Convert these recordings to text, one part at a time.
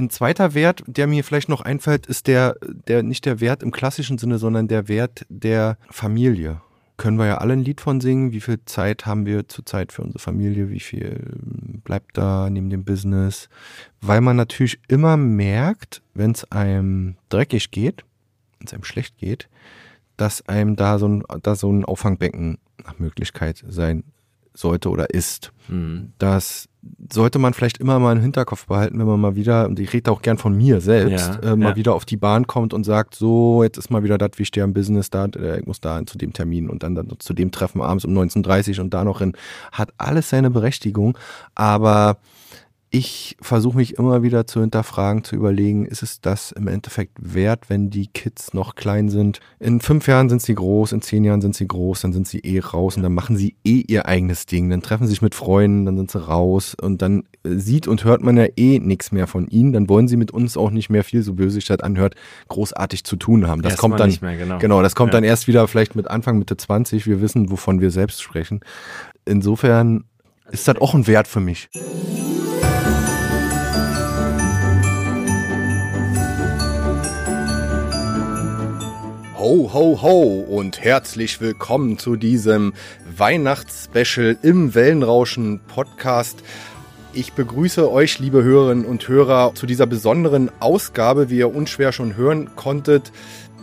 ein zweiter Wert, der mir vielleicht noch einfällt, ist der, der nicht der Wert im klassischen Sinne, sondern der Wert der Familie. Können wir ja alle ein Lied von singen. Wie viel Zeit haben wir zurzeit für unsere Familie? Wie viel bleibt da neben dem Business? Weil man natürlich immer merkt, wenn es einem dreckig geht, wenn es einem schlecht geht, dass einem da so ein, da so ein Auffangbecken nach Möglichkeit sein sollte oder ist. Mhm. Das sollte man vielleicht immer mal im Hinterkopf behalten, wenn man mal wieder, und ich rede auch gern von mir selbst, ja, äh, mal ja. wieder auf die Bahn kommt und sagt, so, jetzt ist mal wieder das, wie ich stehe am Business, da, äh, ich muss da zu dem Termin und dann, dann zu dem Treffen abends um 19.30 und da noch hin. Hat alles seine Berechtigung, aber ich versuche mich immer wieder zu hinterfragen, zu überlegen, ist es das im Endeffekt wert, wenn die Kids noch klein sind? In fünf Jahren sind sie groß, in zehn Jahren sind sie groß, dann sind sie eh raus und dann machen sie eh ihr eigenes Ding. Dann treffen sie sich mit Freunden, dann sind sie raus und dann äh, sieht und hört man ja eh nichts mehr von ihnen. Dann wollen sie mit uns auch nicht mehr viel, so böse sich das anhört, großartig zu tun haben. Das erst kommt dann, mehr, genau. genau. das kommt ja. dann erst wieder vielleicht mit Anfang, Mitte 20. Wir wissen, wovon wir selbst sprechen. Insofern ist das auch ein Wert für mich. Ho, ho, ho und herzlich willkommen zu diesem Weihnachtsspecial im Wellenrauschen Podcast. Ich begrüße euch, liebe Hörerinnen und Hörer, zu dieser besonderen Ausgabe, wie ihr unschwer schon hören konntet.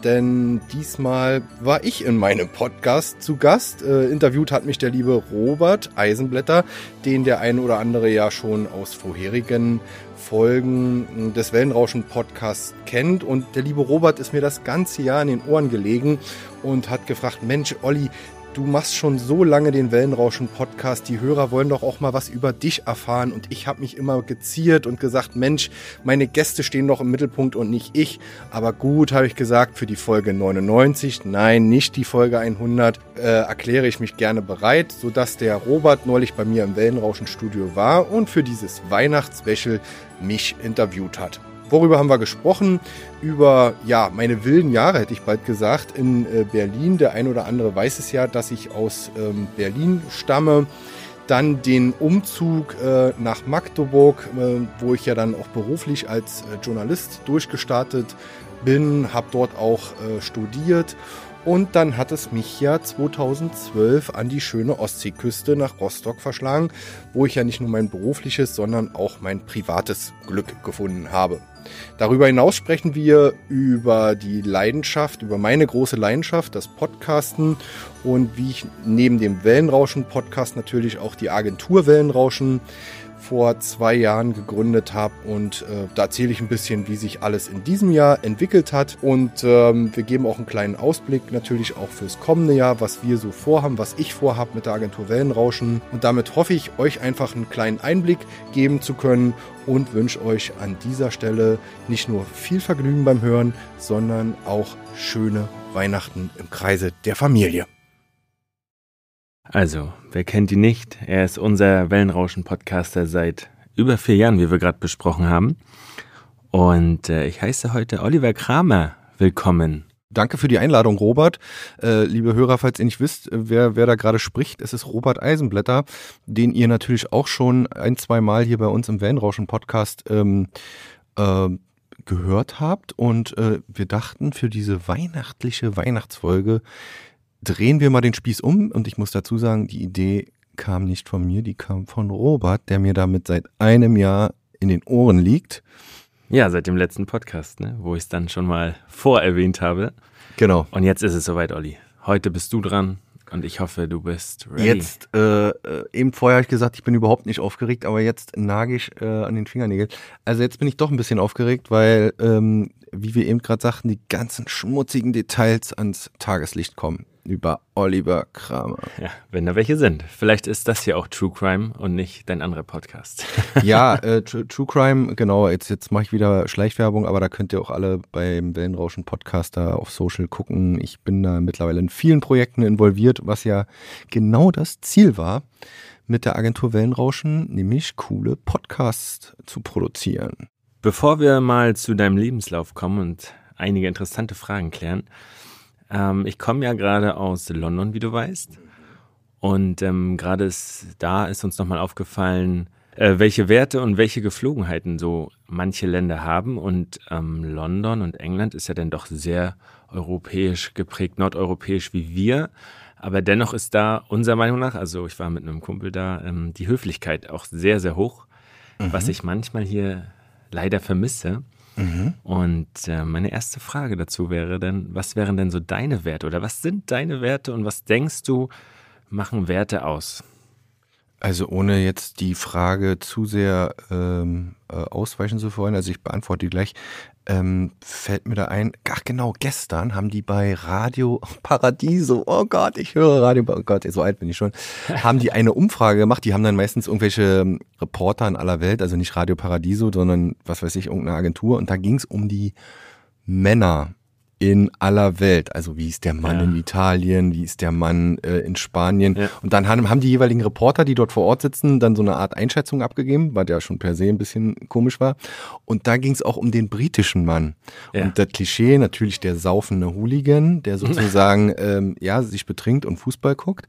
Denn diesmal war ich in meinem Podcast zu Gast. Äh, interviewt hat mich der liebe Robert Eisenblätter, den der ein oder andere ja schon aus vorherigen Folgen des Wellenrauschen Podcasts kennt. Und der liebe Robert ist mir das ganze Jahr in den Ohren gelegen und hat gefragt, Mensch, Olli, du machst schon so lange den Wellenrauschen-Podcast, die Hörer wollen doch auch mal was über dich erfahren. Und ich habe mich immer geziert und gesagt, Mensch, meine Gäste stehen doch im Mittelpunkt und nicht ich. Aber gut, habe ich gesagt, für die Folge 99, nein, nicht die Folge 100, äh, erkläre ich mich gerne bereit, sodass der Robert neulich bei mir im Wellenrauschen-Studio war und für dieses Weihnachtsspecial mich interviewt hat. Worüber haben wir gesprochen? Über ja, meine wilden Jahre, hätte ich bald gesagt, in äh, Berlin. Der ein oder andere weiß es ja, dass ich aus ähm, Berlin stamme. Dann den Umzug äh, nach Magdeburg, äh, wo ich ja dann auch beruflich als äh, Journalist durchgestartet bin, habe dort auch äh, studiert und dann hat es mich ja 2012 an die schöne Ostseeküste nach Rostock verschlagen, wo ich ja nicht nur mein berufliches, sondern auch mein privates Glück gefunden habe. Darüber hinaus sprechen wir über die Leidenschaft, über meine große Leidenschaft, das Podcasten und wie ich neben dem Wellenrauschen-Podcast natürlich auch die Agentur Wellenrauschen vor zwei Jahren gegründet habe und äh, da erzähle ich ein bisschen, wie sich alles in diesem Jahr entwickelt hat und ähm, wir geben auch einen kleinen Ausblick natürlich auch fürs kommende Jahr, was wir so vorhaben, was ich vorhabe mit der Agentur Wellenrauschen und damit hoffe ich, euch einfach einen kleinen Einblick geben zu können und wünsche euch an dieser Stelle nicht nur viel Vergnügen beim Hören, sondern auch schöne Weihnachten im Kreise der Familie. Also, wer kennt ihn nicht? Er ist unser Wellenrauschen-Podcaster seit über vier Jahren, wie wir gerade besprochen haben. Und äh, ich heiße heute Oliver Kramer. Willkommen. Danke für die Einladung, Robert. Äh, liebe Hörer, falls ihr nicht wisst, wer, wer da gerade spricht, es ist Robert Eisenblätter, den ihr natürlich auch schon ein, zwei Mal hier bei uns im Wellenrauschen-Podcast ähm, äh, gehört habt. Und äh, wir dachten, für diese weihnachtliche Weihnachtsfolge drehen wir mal den Spieß um und ich muss dazu sagen, die Idee kam nicht von mir, die kam von Robert, der mir damit seit einem Jahr in den Ohren liegt. Ja, seit dem letzten Podcast, ne, wo ich es dann schon mal vorerwähnt habe. Genau. Und jetzt ist es soweit, Olli. Heute bist du dran und ich hoffe, du bist ready. Jetzt, äh, äh eben vorher habe ich gesagt, ich bin überhaupt nicht aufgeregt, aber jetzt nage ich äh, an den Fingernägeln. Also jetzt bin ich doch ein bisschen aufgeregt, weil, ähm, wie wir eben gerade sagten, die ganzen schmutzigen Details ans Tageslicht kommen über Oliver Kramer. Ja, wenn da welche sind. Vielleicht ist das hier auch True Crime und nicht dein anderer Podcast. ja, äh, True Crime, genau. Jetzt, jetzt mache ich wieder Schleichwerbung, aber da könnt ihr auch alle beim Wellenrauschen Podcaster auf Social gucken. Ich bin da mittlerweile in vielen Projekten involviert, was ja genau das Ziel war mit der Agentur Wellenrauschen, nämlich coole Podcasts zu produzieren. Bevor wir mal zu deinem Lebenslauf kommen und einige interessante Fragen klären, ähm, ich komme ja gerade aus London, wie du weißt. Und ähm, gerade ist, da ist uns nochmal aufgefallen, äh, welche Werte und welche Geflogenheiten so manche Länder haben. Und ähm, London und England ist ja dann doch sehr europäisch geprägt, nordeuropäisch wie wir. Aber dennoch ist da unserer Meinung nach, also ich war mit einem Kumpel da, ähm, die Höflichkeit auch sehr, sehr hoch, mhm. was ich manchmal hier leider vermisse. Mhm. Und äh, meine erste Frage dazu wäre dann, was wären denn so deine Werte oder was sind deine Werte und was denkst du, machen Werte aus? Also ohne jetzt die Frage zu sehr ähm, äh, ausweichen zu wollen, also ich beantworte die gleich, ähm, fällt mir da ein, ach genau, gestern haben die bei Radio Paradiso, oh Gott, ich höre Radio, oh Gott, so alt bin ich schon, haben die eine Umfrage gemacht, die haben dann meistens irgendwelche ähm, Reporter in aller Welt, also nicht Radio Paradiso, sondern was weiß ich, irgendeine Agentur. Und da ging es um die Männer in aller Welt. Also wie ist der Mann ja. in Italien, wie ist der Mann äh, in Spanien. Ja. Und dann haben, haben die jeweiligen Reporter, die dort vor Ort sitzen, dann so eine Art Einschätzung abgegeben, weil der schon per se ein bisschen komisch war. Und da ging es auch um den britischen Mann. Ja. Und das Klischee, natürlich der saufende Hooligan, der sozusagen ähm, ja, sich betrinkt und Fußball guckt.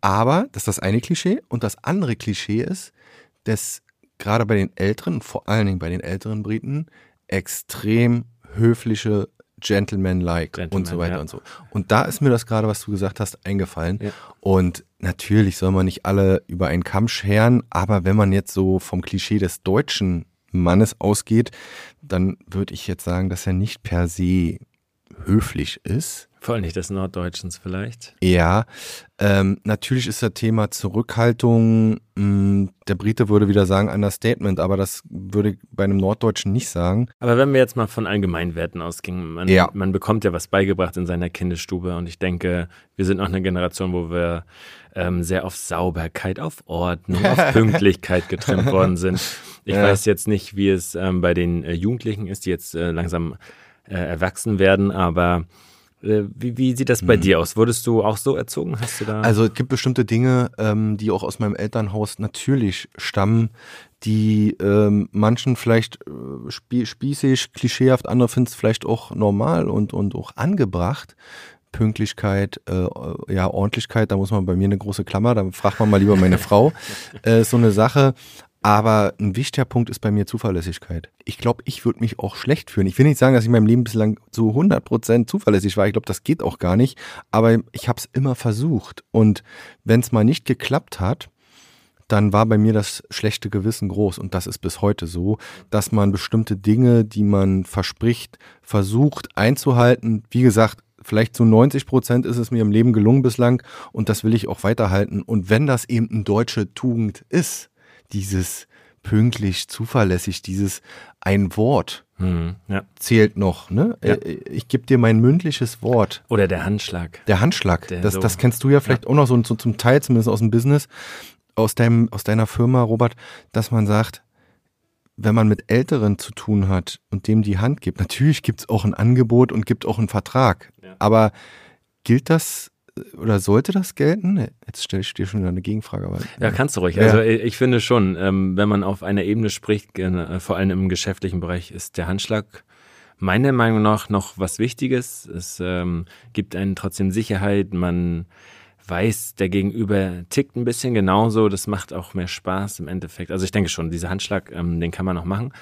Aber das ist das eine Klischee. Und das andere Klischee ist, dass gerade bei den Älteren, vor allen Dingen bei den älteren Briten, extrem höfliche Gentleman-like Gentleman, und so weiter ja. und so. Und da ist mir das gerade, was du gesagt hast, eingefallen. Ja. Und natürlich soll man nicht alle über einen Kamm scheren, aber wenn man jetzt so vom Klischee des deutschen Mannes ausgeht, dann würde ich jetzt sagen, dass er nicht per se höflich ist. Vor allem nicht des Norddeutschens vielleicht. Ja, ähm, natürlich ist das Thema Zurückhaltung, mh, hm, der Brite würde wieder sagen Understatement, aber das würde ich bei einem Norddeutschen nicht sagen. Aber wenn wir jetzt mal von Allgemeinwerten ausgingen, man, ja. man bekommt ja was beigebracht in seiner Kindesstube und ich denke, wir sind noch eine Generation, wo wir ähm, sehr auf Sauberkeit, auf Ordnung, auf Pünktlichkeit getrimmt worden sind. Ich ja. weiß jetzt nicht, wie es ähm, bei den äh, Jugendlichen ist, die jetzt äh, langsam äh, erwachsen werden, aber wie, wie, sieht das bei mhm. dir aus? Wurdest du auch so erzogen? Hast du da? Also es gibt bestimmte Dinge, ähm, die auch aus meinem Elternhaus natürlich stammen, die ähm, manchen vielleicht äh, spie spießig, klischeehaft, andere finden es vielleicht auch normal und, und auch angebracht. Pünktlichkeit, äh, ja, Ordentlichkeit, da muss man bei mir eine große Klammer, da fragt man mal lieber meine Frau. Äh, so eine Sache. Aber ein wichtiger Punkt ist bei mir Zuverlässigkeit. Ich glaube, ich würde mich auch schlecht fühlen. Ich will nicht sagen, dass ich in meinem Leben bislang zu 100% zuverlässig war. Ich glaube, das geht auch gar nicht. Aber ich habe es immer versucht. Und wenn es mal nicht geklappt hat, dann war bei mir das schlechte Gewissen groß. Und das ist bis heute so, dass man bestimmte Dinge, die man verspricht, versucht einzuhalten. Wie gesagt, vielleicht zu 90 Prozent ist es mir im Leben gelungen bislang und das will ich auch weiterhalten. Und wenn das eben eine deutsche Tugend ist, dieses pünktlich, zuverlässig, dieses ein Wort hm, ja. zählt noch. Ne? Ja. Äh, ich gebe dir mein mündliches Wort. Oder der Handschlag. Der Handschlag. Der das, so. das kennst du ja vielleicht ja. auch noch so, so, zum Teil, zumindest aus dem Business, aus, deinem, aus deiner Firma, Robert, dass man sagt, wenn man mit Älteren zu tun hat und dem die Hand gibt, natürlich gibt es auch ein Angebot und gibt auch einen Vertrag. Aber gilt das oder sollte das gelten? Jetzt stelle ich dir schon wieder eine Gegenfrage. Aber, ja, kannst du ruhig. Ja. Also ich finde schon, ähm, wenn man auf einer Ebene spricht, äh, vor allem im geschäftlichen Bereich, ist der Handschlag meiner Meinung nach noch was Wichtiges. Es ähm, gibt einen trotzdem Sicherheit, man weiß, der Gegenüber tickt ein bisschen genauso. Das macht auch mehr Spaß im Endeffekt. Also ich denke schon, dieser Handschlag, ähm, den kann man noch machen.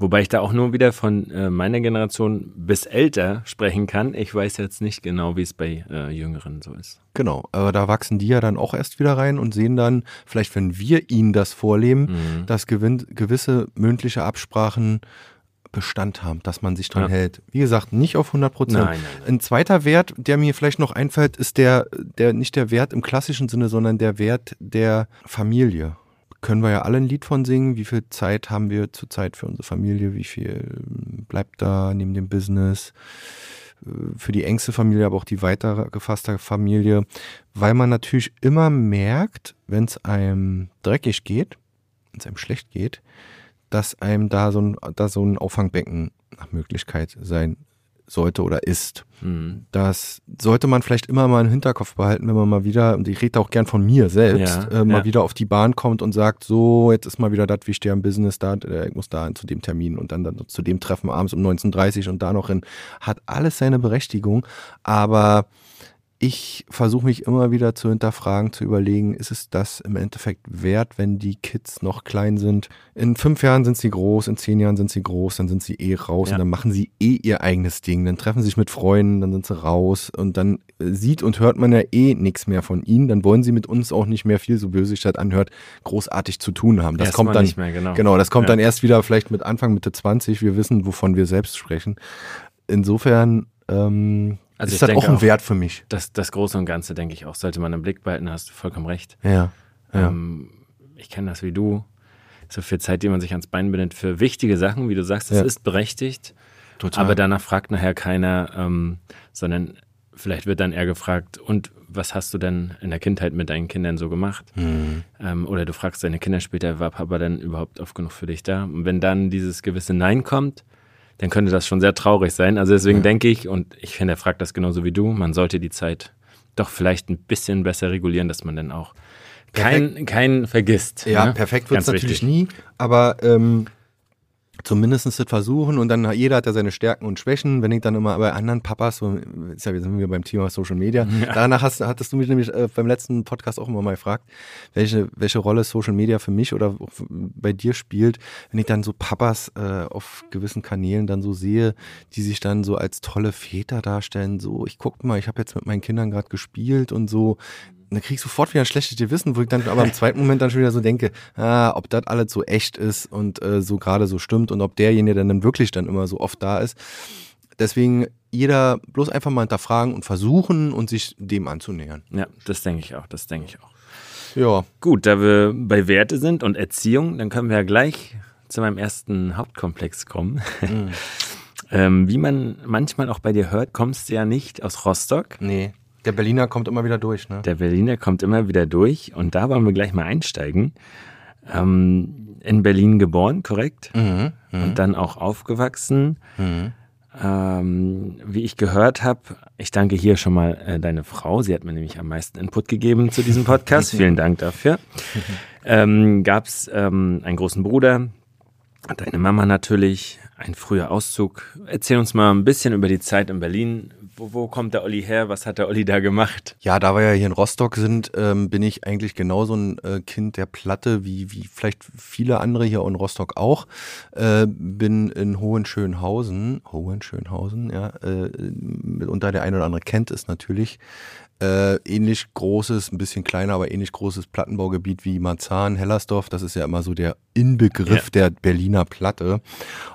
Wobei ich da auch nur wieder von äh, meiner Generation bis älter sprechen kann. Ich weiß jetzt nicht genau, wie es bei äh, Jüngeren so ist. Genau, aber da wachsen die ja dann auch erst wieder rein und sehen dann, vielleicht wenn wir ihnen das vorleben, mhm. dass gewisse mündliche Absprachen Bestand haben, dass man sich dran ja. hält. Wie gesagt, nicht auf 100 Prozent. Ein zweiter Wert, der mir vielleicht noch einfällt, ist der, der nicht der Wert im klassischen Sinne, sondern der Wert der Familie können wir ja alle ein Lied von singen. Wie viel Zeit haben wir zurzeit für unsere Familie? Wie viel ähm, bleibt da neben dem Business? Äh, für die engste Familie, aber auch die weiter gefasste Familie. Weil man natürlich immer merkt, wenn es einem dreckig geht, wenn es einem schlecht geht, dass einem da so ein, da so ein Auffangbecken nach Möglichkeit sein sollte oder ist. Mhm. Das sollte man vielleicht immer mal im Hinterkopf behalten, wenn man mal wieder, und ich rede auch gern von mir selbst, ja, äh, mal ja. wieder auf die Bahn kommt und sagt, so, jetzt ist mal wieder das, wie ich stehe am Business, da, äh, ich muss da zu dem Termin und dann, dann zu dem Treffen abends um 19.30 Uhr und da noch hin. Hat alles seine Berechtigung, aber ich versuche mich immer wieder zu hinterfragen, zu überlegen, ist es das im Endeffekt wert, wenn die Kids noch klein sind? In fünf Jahren sind sie groß, in zehn Jahren sind sie groß, dann sind sie eh raus ja. und dann machen sie eh ihr eigenes Ding. Dann treffen sie sich mit Freunden, dann sind sie raus und dann äh, sieht und hört man ja eh nichts mehr von ihnen. Dann wollen sie mit uns auch nicht mehr viel, so böse sich das anhört, großartig zu tun haben. Das erst kommt dann, mehr, genau. genau. das kommt ja. dann erst wieder vielleicht mit Anfang, Mitte 20. Wir wissen, wovon wir selbst sprechen. Insofern, ähm, also ist das auch ein Wert für mich. Das, das Große und Ganze, denke ich auch, sollte man im Blick behalten, hast du vollkommen recht. Ja. ja. Ähm, ich kenne das wie du. So viel Zeit, die man sich ans Bein bindet für wichtige Sachen, wie du sagst, das ja. ist berechtigt. Total. Aber danach fragt nachher keiner, ähm, sondern vielleicht wird dann eher gefragt, und was hast du denn in der Kindheit mit deinen Kindern so gemacht? Mhm. Ähm, oder du fragst deine Kinder später, war Papa denn überhaupt oft genug für dich da? Und wenn dann dieses gewisse Nein kommt, dann könnte das schon sehr traurig sein. Also deswegen ja. denke ich, und ich finde, er fragt das genauso wie du, man sollte die Zeit doch vielleicht ein bisschen besser regulieren, dass man dann auch keinen kein vergisst. Ja, ne? perfekt wird es natürlich nie, aber ähm, zumindest das versuchen und dann jeder hat ja seine Stärken und Schwächen. Wenn ich dann immer bei anderen Papas, so, ist ja, wir sind wir beim Thema Social Media. Ja. Danach hast, hattest du mich nämlich äh, beim letzten Podcast auch immer mal gefragt, welche, welche Rolle Social Media für mich oder bei dir spielt, wenn ich dann so Papas äh, auf gewissen Kanälen dann so sehe, die sich dann so als tolle Väter darstellen, so ich guck mal, ich habe jetzt mit meinen Kindern gerade gespielt und so dann krieg ich sofort wieder ein schlechtes Gewissen, wo ich dann aber im zweiten Moment dann schon wieder so denke, ah, ob das alles so echt ist und äh, so gerade so stimmt und ob derjenige dann, dann wirklich dann immer so oft da ist. Deswegen jeder bloß einfach mal hinterfragen und versuchen und sich dem anzunähern. Ja, das denke ich auch, das denke ich auch. Ja. Gut, da wir bei Werte sind und Erziehung, dann können wir ja gleich zu meinem ersten Hauptkomplex kommen. Mhm. ähm, wie man manchmal auch bei dir hört, kommst du ja nicht aus Rostock. Nee. Der Berliner kommt immer wieder durch, ne? Der Berliner kommt immer wieder durch und da wollen wir gleich mal einsteigen. Ähm, in Berlin geboren, korrekt? Mhm, mh. Und dann auch aufgewachsen. Mhm. Ähm, wie ich gehört habe, ich danke hier schon mal äh, deine Frau. Sie hat mir nämlich am meisten Input gegeben zu diesem Podcast. Vielen Dank dafür. Ähm, Gab es ähm, einen großen Bruder, deine Mama natürlich, ein früher Auszug. Erzähl uns mal ein bisschen über die Zeit in Berlin. Wo, wo, kommt der Olli her? Was hat der Olli da gemacht? Ja, da wir ja hier in Rostock sind, ähm, bin ich eigentlich genauso ein äh, Kind der Platte wie, wie vielleicht viele andere hier in Rostock auch. Äh, bin in Hohenschönhausen, Hohenschönhausen, ja, äh, unter der eine oder andere kennt es natürlich. Äh, ähnlich großes, ein bisschen kleiner, aber ähnlich großes Plattenbaugebiet wie Marzahn, Hellersdorf. Das ist ja immer so der Inbegriff ja. der Berliner Platte.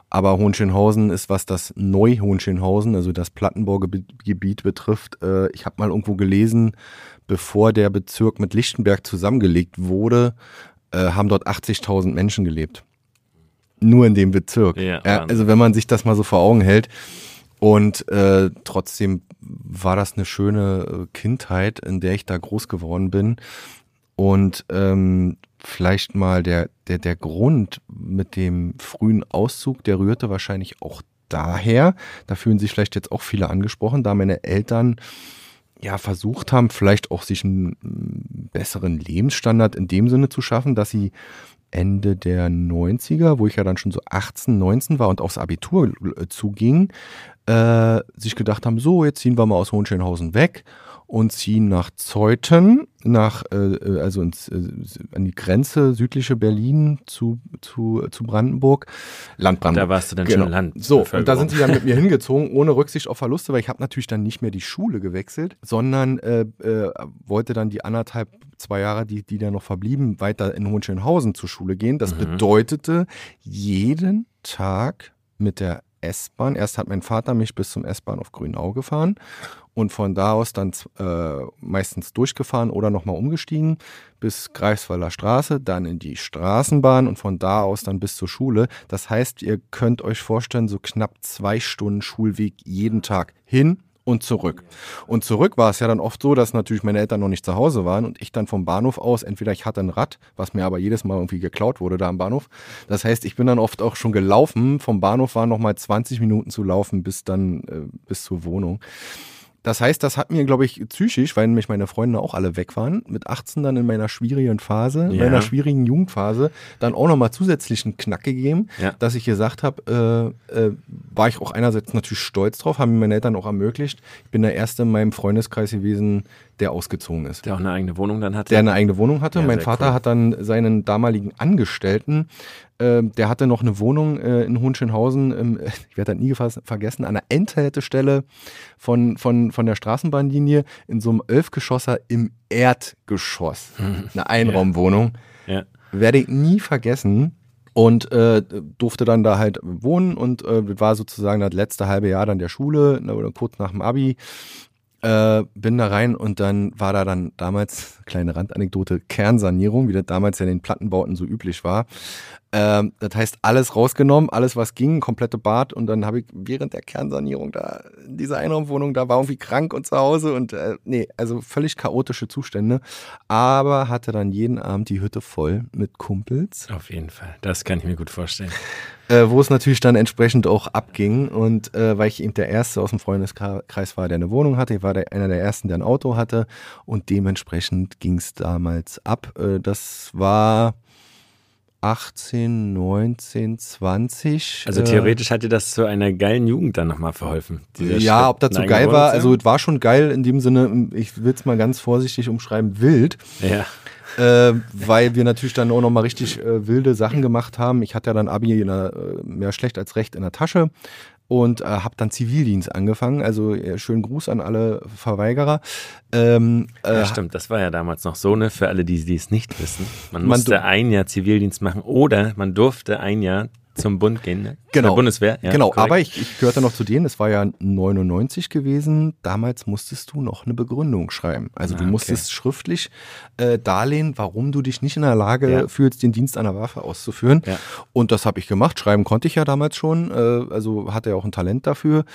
Aber Hohenschönhausen ist, was das Neu-Hohenschönhausen, also das Plattenbaugebiet betrifft. Äh, ich habe mal irgendwo gelesen, bevor der Bezirk mit Lichtenberg zusammengelegt wurde, äh, haben dort 80.000 Menschen gelebt. Nur in dem Bezirk. Ja, also wenn man sich das mal so vor Augen hält. Und äh, trotzdem war das eine schöne äh, Kindheit, in der ich da groß geworden bin. Und ähm, vielleicht mal der, der, der Grund mit dem frühen Auszug, der rührte wahrscheinlich auch daher, da fühlen sich vielleicht jetzt auch viele angesprochen, da meine Eltern ja versucht haben, vielleicht auch sich einen besseren Lebensstandard in dem Sinne zu schaffen, dass sie Ende der 90er, wo ich ja dann schon so 18, 19 war und aufs Abitur äh, zuging, äh, sich gedacht haben, so, jetzt ziehen wir mal aus Hohenschönhausen weg und ziehen nach Zeuthen, nach, äh, äh, also ins, äh, an die Grenze südliche Berlin zu, zu, zu Brandenburg. Land Brandenburg. Da warst du dann genau. schon Land. So, und da sind sie dann mit mir hingezogen, ohne Rücksicht auf Verluste, weil ich habe natürlich dann nicht mehr die Schule gewechselt, sondern äh, äh, wollte dann die anderthalb, zwei Jahre, die, die da noch verblieben, weiter in Hohenschönhausen zur Schule gehen. Das mhm. bedeutete jeden Tag mit der S-Bahn. Erst hat mein Vater mich bis zum S-Bahnhof Grünau gefahren und von da aus dann äh, meistens durchgefahren oder nochmal umgestiegen bis Greifswalder Straße, dann in die Straßenbahn und von da aus dann bis zur Schule. Das heißt, ihr könnt euch vorstellen, so knapp zwei Stunden Schulweg jeden Tag hin und zurück. Und zurück war es ja dann oft so, dass natürlich meine Eltern noch nicht zu Hause waren und ich dann vom Bahnhof aus, entweder ich hatte ein Rad, was mir aber jedes Mal irgendwie geklaut wurde da am Bahnhof. Das heißt, ich bin dann oft auch schon gelaufen. Vom Bahnhof waren nochmal 20 Minuten zu laufen bis dann, äh, bis zur Wohnung. Das heißt, das hat mir, glaube ich, psychisch, weil nämlich meine Freunde auch alle weg waren, mit 18 dann in meiner schwierigen Phase, in Ja. meiner schwierigen Jugendphase, dann auch nochmal zusätzlichen Knack gegeben, Ja. dass ich gesagt habe, äh, äh, war ich auch einerseits natürlich stolz drauf, haben mir meine Eltern auch ermöglicht. Ich bin der Erste in meinem Freundeskreis gewesen, der ausgezogen ist. Der auch eine eigene Wohnung dann hatte. Der eine eigene Wohnung hatte. Ja, mein Vater cool. hat dann seinen damaligen Angestellten, äh, der hatte noch eine Wohnung äh, in Hohenschönhausen, im, ich werde das nie vergessen, an der Endhaltestelle von, von, von der Straßenbahnlinie in so einem Elfgeschosser im Erdgeschoss. Eine Einraumwohnung. ja. Werde ich nie vergessen. Und äh, durfte dann da halt wohnen und äh, war sozusagen das letzte halbe Jahr dann der Schule, ne, oder kurz nach dem Abi. Äh, bin da rein und dann war da dann damals, kleine Randanekdote, Kernsanierung, wie das damals ja in den Plattenbauten so üblich war. Ähm, das heißt, alles rausgenommen, alles was ging, komplette Bad und dann habe ich während der Kernsanierung da, in dieser Einraumwohnung, da war irgendwie krank und zu Hause und äh, nee, also völlig chaotische Zustände, aber hatte dann jeden Abend die Hütte voll mit Kumpels Auf jeden Fall. Das kann ich mir gut vorstellen. äh, wo es natürlich dann entsprechend auch abging. Und äh, weil ich eben der Erste aus dem Freundeskreis war, der eine Wohnung hatte, ich war der, einer der Ersten, der ein Auto hatte. Und dementsprechend ging es damals ab. Äh, das war 18, 19, 20. Also äh, theoretisch hat dir das zu einer geilen Jugend dann nochmal verholfen. ja, Schritt, ob das so eine geil war, also es war schon geil in dem Sinne, ich will es mal ganz vorsichtig umschreiben, wild. Ja. äh, weil wir natürlich dann auch nochmal richtig äh, wilde Sachen gemacht haben. Ich hatte ja dann Abi in der, äh, mehr schlecht als recht in der Tasche und äh, habe dann Zivildienst angefangen. Also äh, schönen Gruß an alle Verweigerer. Ähm, äh, Ja, stimmt, das war ja damals noch so, ne, für alle, die die es nicht wissen. Man Man musste ein Jahr Zivildienst machen oder man durfte ein Jahr zum Bund gehen, ne? Genau. Zur Bundeswehr. Ja, genau, korrekt. aber ich, ich gehörte noch zu denen, es war ja 99 gewesen, damals musstest du noch eine Begründung schreiben. Also Ah, du okay. musstest schriftlich äh, darlehen, warum du dich nicht in der Lage Ja. fühlst, den Dienst der Waffe auszuführen. Ja. Und das habe ich gemacht, schreiben konnte ich ja damals schon, äh, also hatte ja auch ein Talent dafür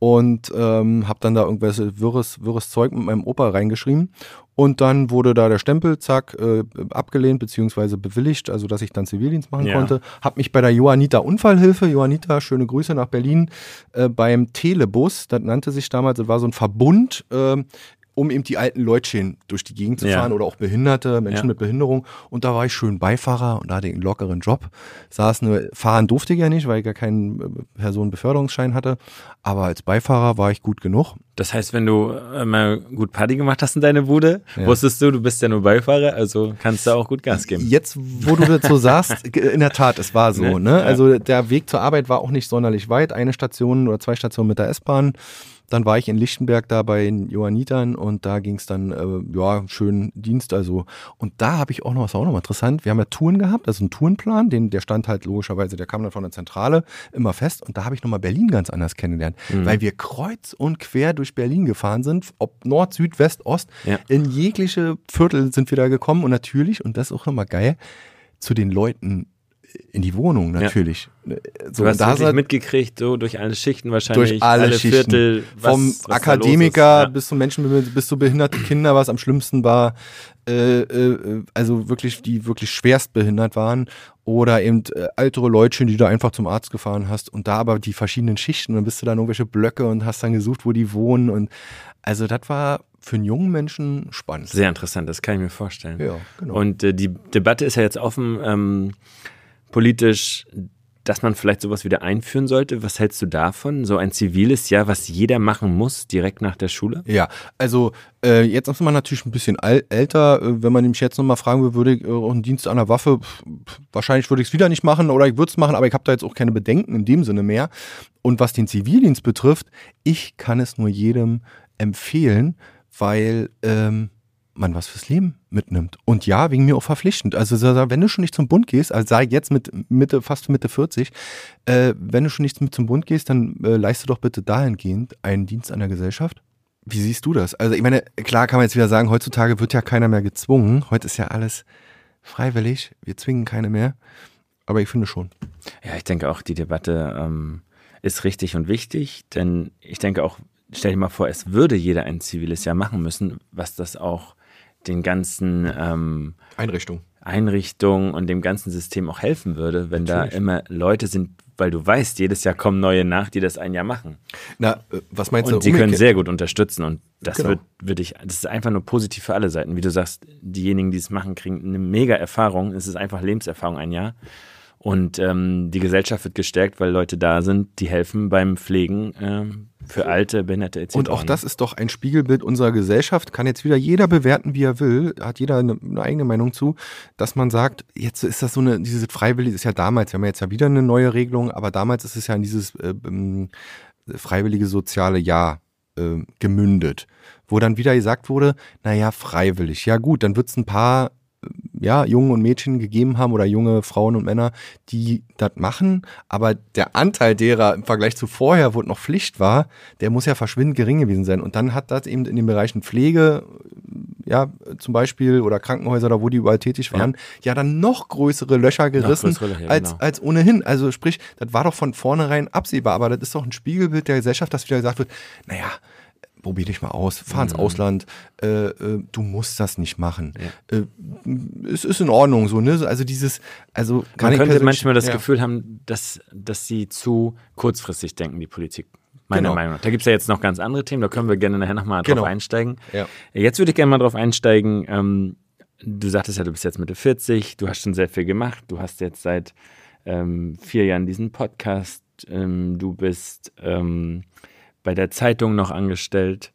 und ähm, habe dann da irgendwelches wirres, wirres Zeug mit meinem Opa reingeschrieben. Und dann wurde da der Stempel, zack, äh, abgelehnt beziehungsweise bewilligt, also dass ich dann Zivildienst machen Ja. konnte. Hab mich bei der Johanniter Unfallhilfe, Johanniter, schöne Grüße nach Berlin, äh, beim Telebus, das nannte sich damals, das war so ein Verbund, ähm, um eben die alten Leutchen durch die Gegend zu Ja. fahren oder auch Behinderte, Menschen Ja. mit Behinderung. Und da war ich schön Beifahrer und da hatte ich einen lockeren Job. Saß nur, fahren durfte ich ja nicht, weil ich ja keinen äh, Personenbeförderungsschein hatte. Aber als Beifahrer war ich gut genug. Das heißt, wenn du immer gut Party gemacht hast in deine Bude, Ja. wusstest du, du bist ja nur Beifahrer, also kannst du auch gut Gas geben. Jetzt, wo du das so sagst, in der Tat, es war so. Ne? Ne? Ja. Also der Weg zur Arbeit war auch nicht sonderlich weit. Eine Station oder zwei Stationen mit der S-Bahn. Dann war ich in Lichtenberg da bei den Johannitern und da ging es dann, äh, ja, schön Dienst. Also, und da habe ich auch noch was auch noch mal interessant. Wir haben ja Touren gehabt, also einen Tourenplan, den, der stand halt logischerweise, der kam dann von der Zentrale immer fest. Und da habe ich nochmal Berlin ganz anders kennengelernt, Mhm. weil wir kreuz und quer durch Berlin gefahren sind, ob Nord, Süd, West, Ost. Ja. In jegliche Viertel sind wir da gekommen und natürlich, und das ist auch nochmal geil, zu den Leuten in die Wohnung natürlich. So, Du hast da wirklich mitgekriegt, so durch alle Schichten wahrscheinlich, durch alle, Schichten. Viertel, was, Vom was Akademiker ist. bis zu Menschen bis zu behinderte Kinder, was am schlimmsten war, äh, äh, also wirklich, die wirklich schwerst behindert waren. Oder eben äh, ältere Leutchen, die du einfach zum Arzt gefahren hast und da aber die verschiedenen Schichten, dann bist du dann irgendwelche Blöcke und hast dann gesucht, wo die wohnen. Und also das war für einen jungen Menschen spannend. Sehr interessant, das kann ich mir vorstellen. Ja, genau. Und äh, die Debatte ist ja jetzt offen, ähm, politisch, dass man vielleicht sowas wieder einführen sollte. Was hältst du davon? So ein ziviles Jahr, was jeder machen muss, direkt nach der Schule? Ja, also äh, jetzt ist man natürlich ein bisschen älter. Äh, wenn man mich jetzt nochmal fragen würde, würde ich äh, auch einen Dienst an der Waffe, wahrscheinlich würde ich es wieder nicht machen oder ich würde es machen, aber ich habe da jetzt auch keine Bedenken in dem Sinne mehr. Und was den Zivildienst betrifft, ich kann es nur jedem empfehlen, weil ähm, man was fürs Leben mitnimmt. Und ja, wegen mir auch verpflichtend. Also so- so, wenn du schon nicht zum Bund gehst, also sei jetzt mit Mitte, fast Mitte 40, äh, wenn du schon nicht mit zum Bund gehst, dann äh, leiste doch bitte dahingehend einen Dienst an der Gesellschaft. Wie siehst du das? Also ich meine, klar kann man jetzt wieder sagen, heutzutage wird ja keiner mehr gezwungen. Heute ist ja alles freiwillig. Wir zwingen keine mehr. Aber ich finde schon. Ja, ich denke auch, die Debatte ähm, ist richtig und wichtig, denn ich denke auch, stell dir mal vor, es würde jeder ein ziviles Jahr machen müssen, was das auch den ganzen ähm, Einrichtung. Einrichtungen und dem ganzen System auch helfen würde, wenn Natürlich. da immer Leute sind, weil du weißt, jedes Jahr kommen neue nach, die das ein Jahr machen. Na, äh, was meinst und du? die können sehr gut unterstützen und das Genau. wird, würde ich, das ist einfach nur positiv für alle Seiten. Wie du sagst, diejenigen, die es machen, kriegen eine mega Erfahrung. Es ist einfach Lebenserfahrung ein Jahr. Und ähm, die Gesellschaft wird gestärkt, weil Leute da sind, die helfen beim Pflegen ähm, für Alte, Behinderte etc. Und auch das ist doch ein Spiegelbild unserer Gesellschaft. Kann jetzt wieder jeder bewerten, wie er will. Hat jeder eine, eine eigene Meinung zu, dass man sagt, jetzt ist das so eine, diese freiwillige, ist ja damals, wir haben ja jetzt ja wieder eine neue Regelung, aber damals ist es ja in dieses äh, ähm, freiwillige soziale Jahr äh, gemündet, wo dann wieder gesagt wurde, naja, freiwillig. Ja gut, dann wird es ein paar ja, Jungen und Mädchen gegeben haben oder junge Frauen und Männer, die das machen, aber der Anteil derer im Vergleich zu vorher, wo es noch Pflicht war, der muss ja verschwindend gering gewesen sein. Und dann hat das eben in den Bereichen Pflege, ja, zum Beispiel, oder Krankenhäuser, oder wo die überall tätig waren, ja, dann noch größere Löcher gerissen größere Löcher, als, genau. als ohnehin. Also sprich, das war doch von vornherein absehbar, aber das ist doch ein Spiegelbild der Gesellschaft, dass wieder gesagt wird, naja, probier dich mal aus, fahr Mhm. ins Ausland, äh, äh, du musst das nicht machen. Äh, es ist in Ordnung so, ne? Also dieses, also kann Man könnte manchmal das ja. Gefühl haben, dass, dass sie zu kurzfristig denken, die Politik. Meiner Genau. Meinung nach. Da gibt es ja jetzt noch ganz andere Themen, da können wir gerne nachher nochmal Genau. drauf einsteigen. Ja. Jetzt würde ich gerne mal drauf einsteigen. Ähm, du sagtest ja, du bist jetzt Mitte 40, du hast schon sehr viel gemacht. Du hast jetzt seit ähm, vier Jahren diesen Podcast. Ähm, du bist ähm, bei der Zeitung noch angestellt.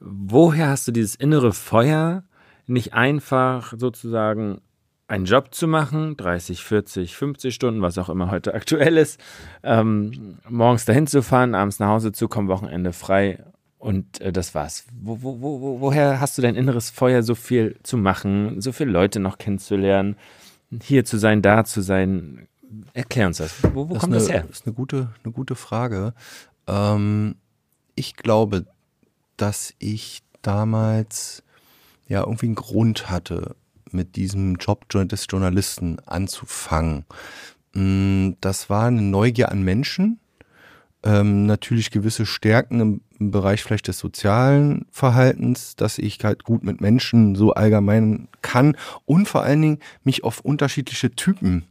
Woher hast du dieses innere Feuer, nicht einfach sozusagen einen Job zu machen, 30, 40, 50 Stunden, was auch immer heute aktuell ist, ähm, morgens dahin zu fahren, abends nach Hause zu kommen, Wochenende frei und äh, das war's. Wo, wo, wo, wo- woher hast du dein inneres Feuer, so viel zu machen, so viele Leute noch kennenzulernen, hier zu sein, da zu sein? Erklär uns das. Wo, Das kommt ist das eine, her? ist eine gute, eine gute Frage. Ähm, ich glaube, dass ich damals ja irgendwie einen Grund hatte, mit diesem Job des Journalisten anzufangen. Mm, Das war eine Neugier an Menschen, ähm, natürlich gewisse Stärken im, im Bereich vielleicht des sozialen Verhaltens, dass ich halt gut mit Menschen so allgemein kann und vor allen Dingen mich auf unterschiedliche Typen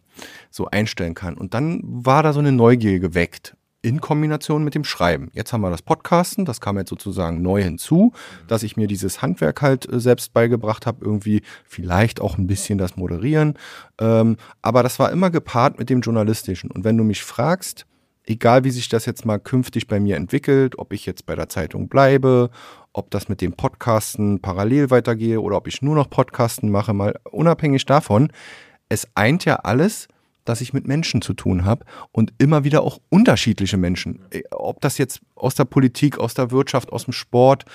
so einstellen kann. Und dann war da so eine Neugier geweckt in Kombination mit dem Schreiben. Jetzt haben wir das Podcasten, das kam jetzt sozusagen neu hinzu, dass ich mir dieses Handwerk halt äh, selbst beigebracht habe, irgendwie vielleicht auch ein bisschen das Moderieren. Ähm, aber das war immer gepaart mit dem Journalistischen. Und wenn du mich fragst, egal wie sich das jetzt mal künftig bei mir entwickelt, ob ich jetzt bei der Zeitung bleibe, ob das mit dem Podcasten parallel weitergehe oder ob ich nur noch Podcasten mache, mal unabhängig davon, es eint ja alles, dass ich mit Menschen zu tun habe und immer wieder auch unterschiedliche Menschen. Äh, Ob das jetzt aus der Politik, aus der Wirtschaft, aus dem Sport,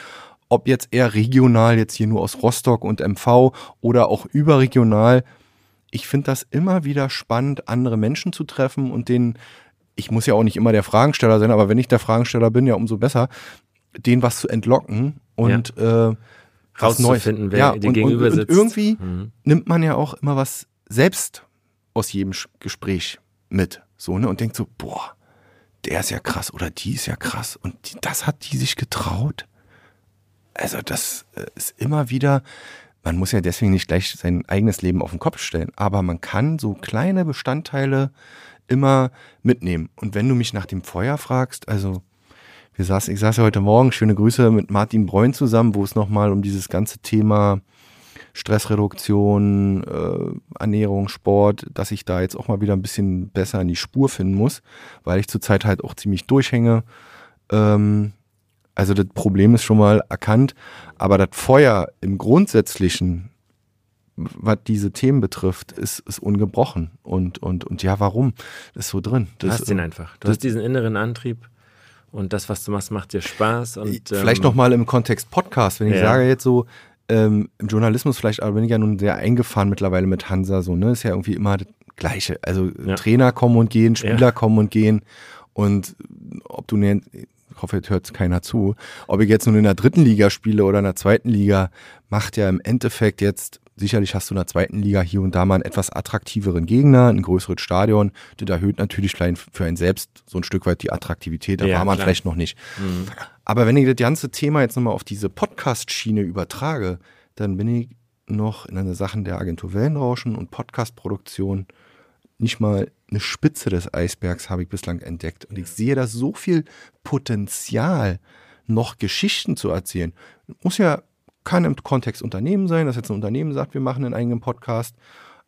ob jetzt eher regional, jetzt hier nur aus Rostock und MV oder auch überregional. Ich finde das immer wieder spannend, andere Menschen zu treffen und denen, ich muss ja auch nicht immer der Fragensteller sein, aber wenn ich der Fragensteller bin, ja umso besser, denen was zu entlocken und äh, was Neues. Wer ja, und, gegenüber und, und irgendwie Mhm. nimmt man ja auch immer was selbst aus jedem Gespräch mit. So, ne? Und denkt so, boah, der ist ja krass oder die ist ja krass. Und die, das hat die sich getraut. Also, das äh, ist immer wieder, man muss ja deswegen nicht gleich sein eigenes Leben auf den Kopf stellen, aber man kann so kleine Bestandteile immer mitnehmen. Und wenn du mich nach dem Feuer fragst, also wir saßen, ich saß ja heute Morgen, schöne Grüße mit Martin Breun zusammen, wo es nochmal um dieses ganze Thema Stressreduktion, äh, Ernährung, Sport, dass ich da jetzt auch mal wieder ein bisschen besser in die Spur finden muss, weil ich zurzeit halt auch ziemlich durchhänge. Ähm, also das Problem ist schon mal erkannt, aber das Feuer im Grundsätzlichen, was diese Themen betrifft, ist, ist ungebrochen. Und, und, und ja, warum? Das ist so drin. Du Das, hast ihn einfach. Du hast diesen inneren Antrieb und das, was du machst, macht dir Spaß. Und, Vielleicht ähm, noch mal im Kontext Podcast, wenn ich ja. sage jetzt so, ähm, im Journalismus vielleicht, aber bin ich ja nun sehr eingefahren mittlerweile mit Hansa, so, ne, ist ja irgendwie immer das Gleiche. Also Ja. Trainer kommen und gehen, Spieler Ja. kommen und gehen und ob du, ne, ich hoffe, jetzt hört keiner zu, ob ich jetzt nun in der dritten Liga spiele oder in der zweiten Liga, macht ja im Endeffekt jetzt, sicherlich hast du in der zweiten Liga hier und da mal einen etwas attraktiveren Gegner, ein größeres Stadion, das erhöht natürlich für einen selbst so ein Stück weit die Attraktivität, da Ja, war man klar. vielleicht noch nicht. Mhm. Aber wenn ich das ganze Thema jetzt nochmal auf diese Podcast-Schiene übertrage, dann bin ich noch in den Sachen der Agentur Wellenrauschen und Podcast-Produktion nicht mal eine Spitze des Eisbergs habe ich bislang entdeckt. Und ich sehe da so viel Potenzial, noch Geschichten zu erzählen. Muss ja, kann im Kontext Unternehmen sein, dass jetzt ein Unternehmen sagt, wir machen einen eigenen Podcast,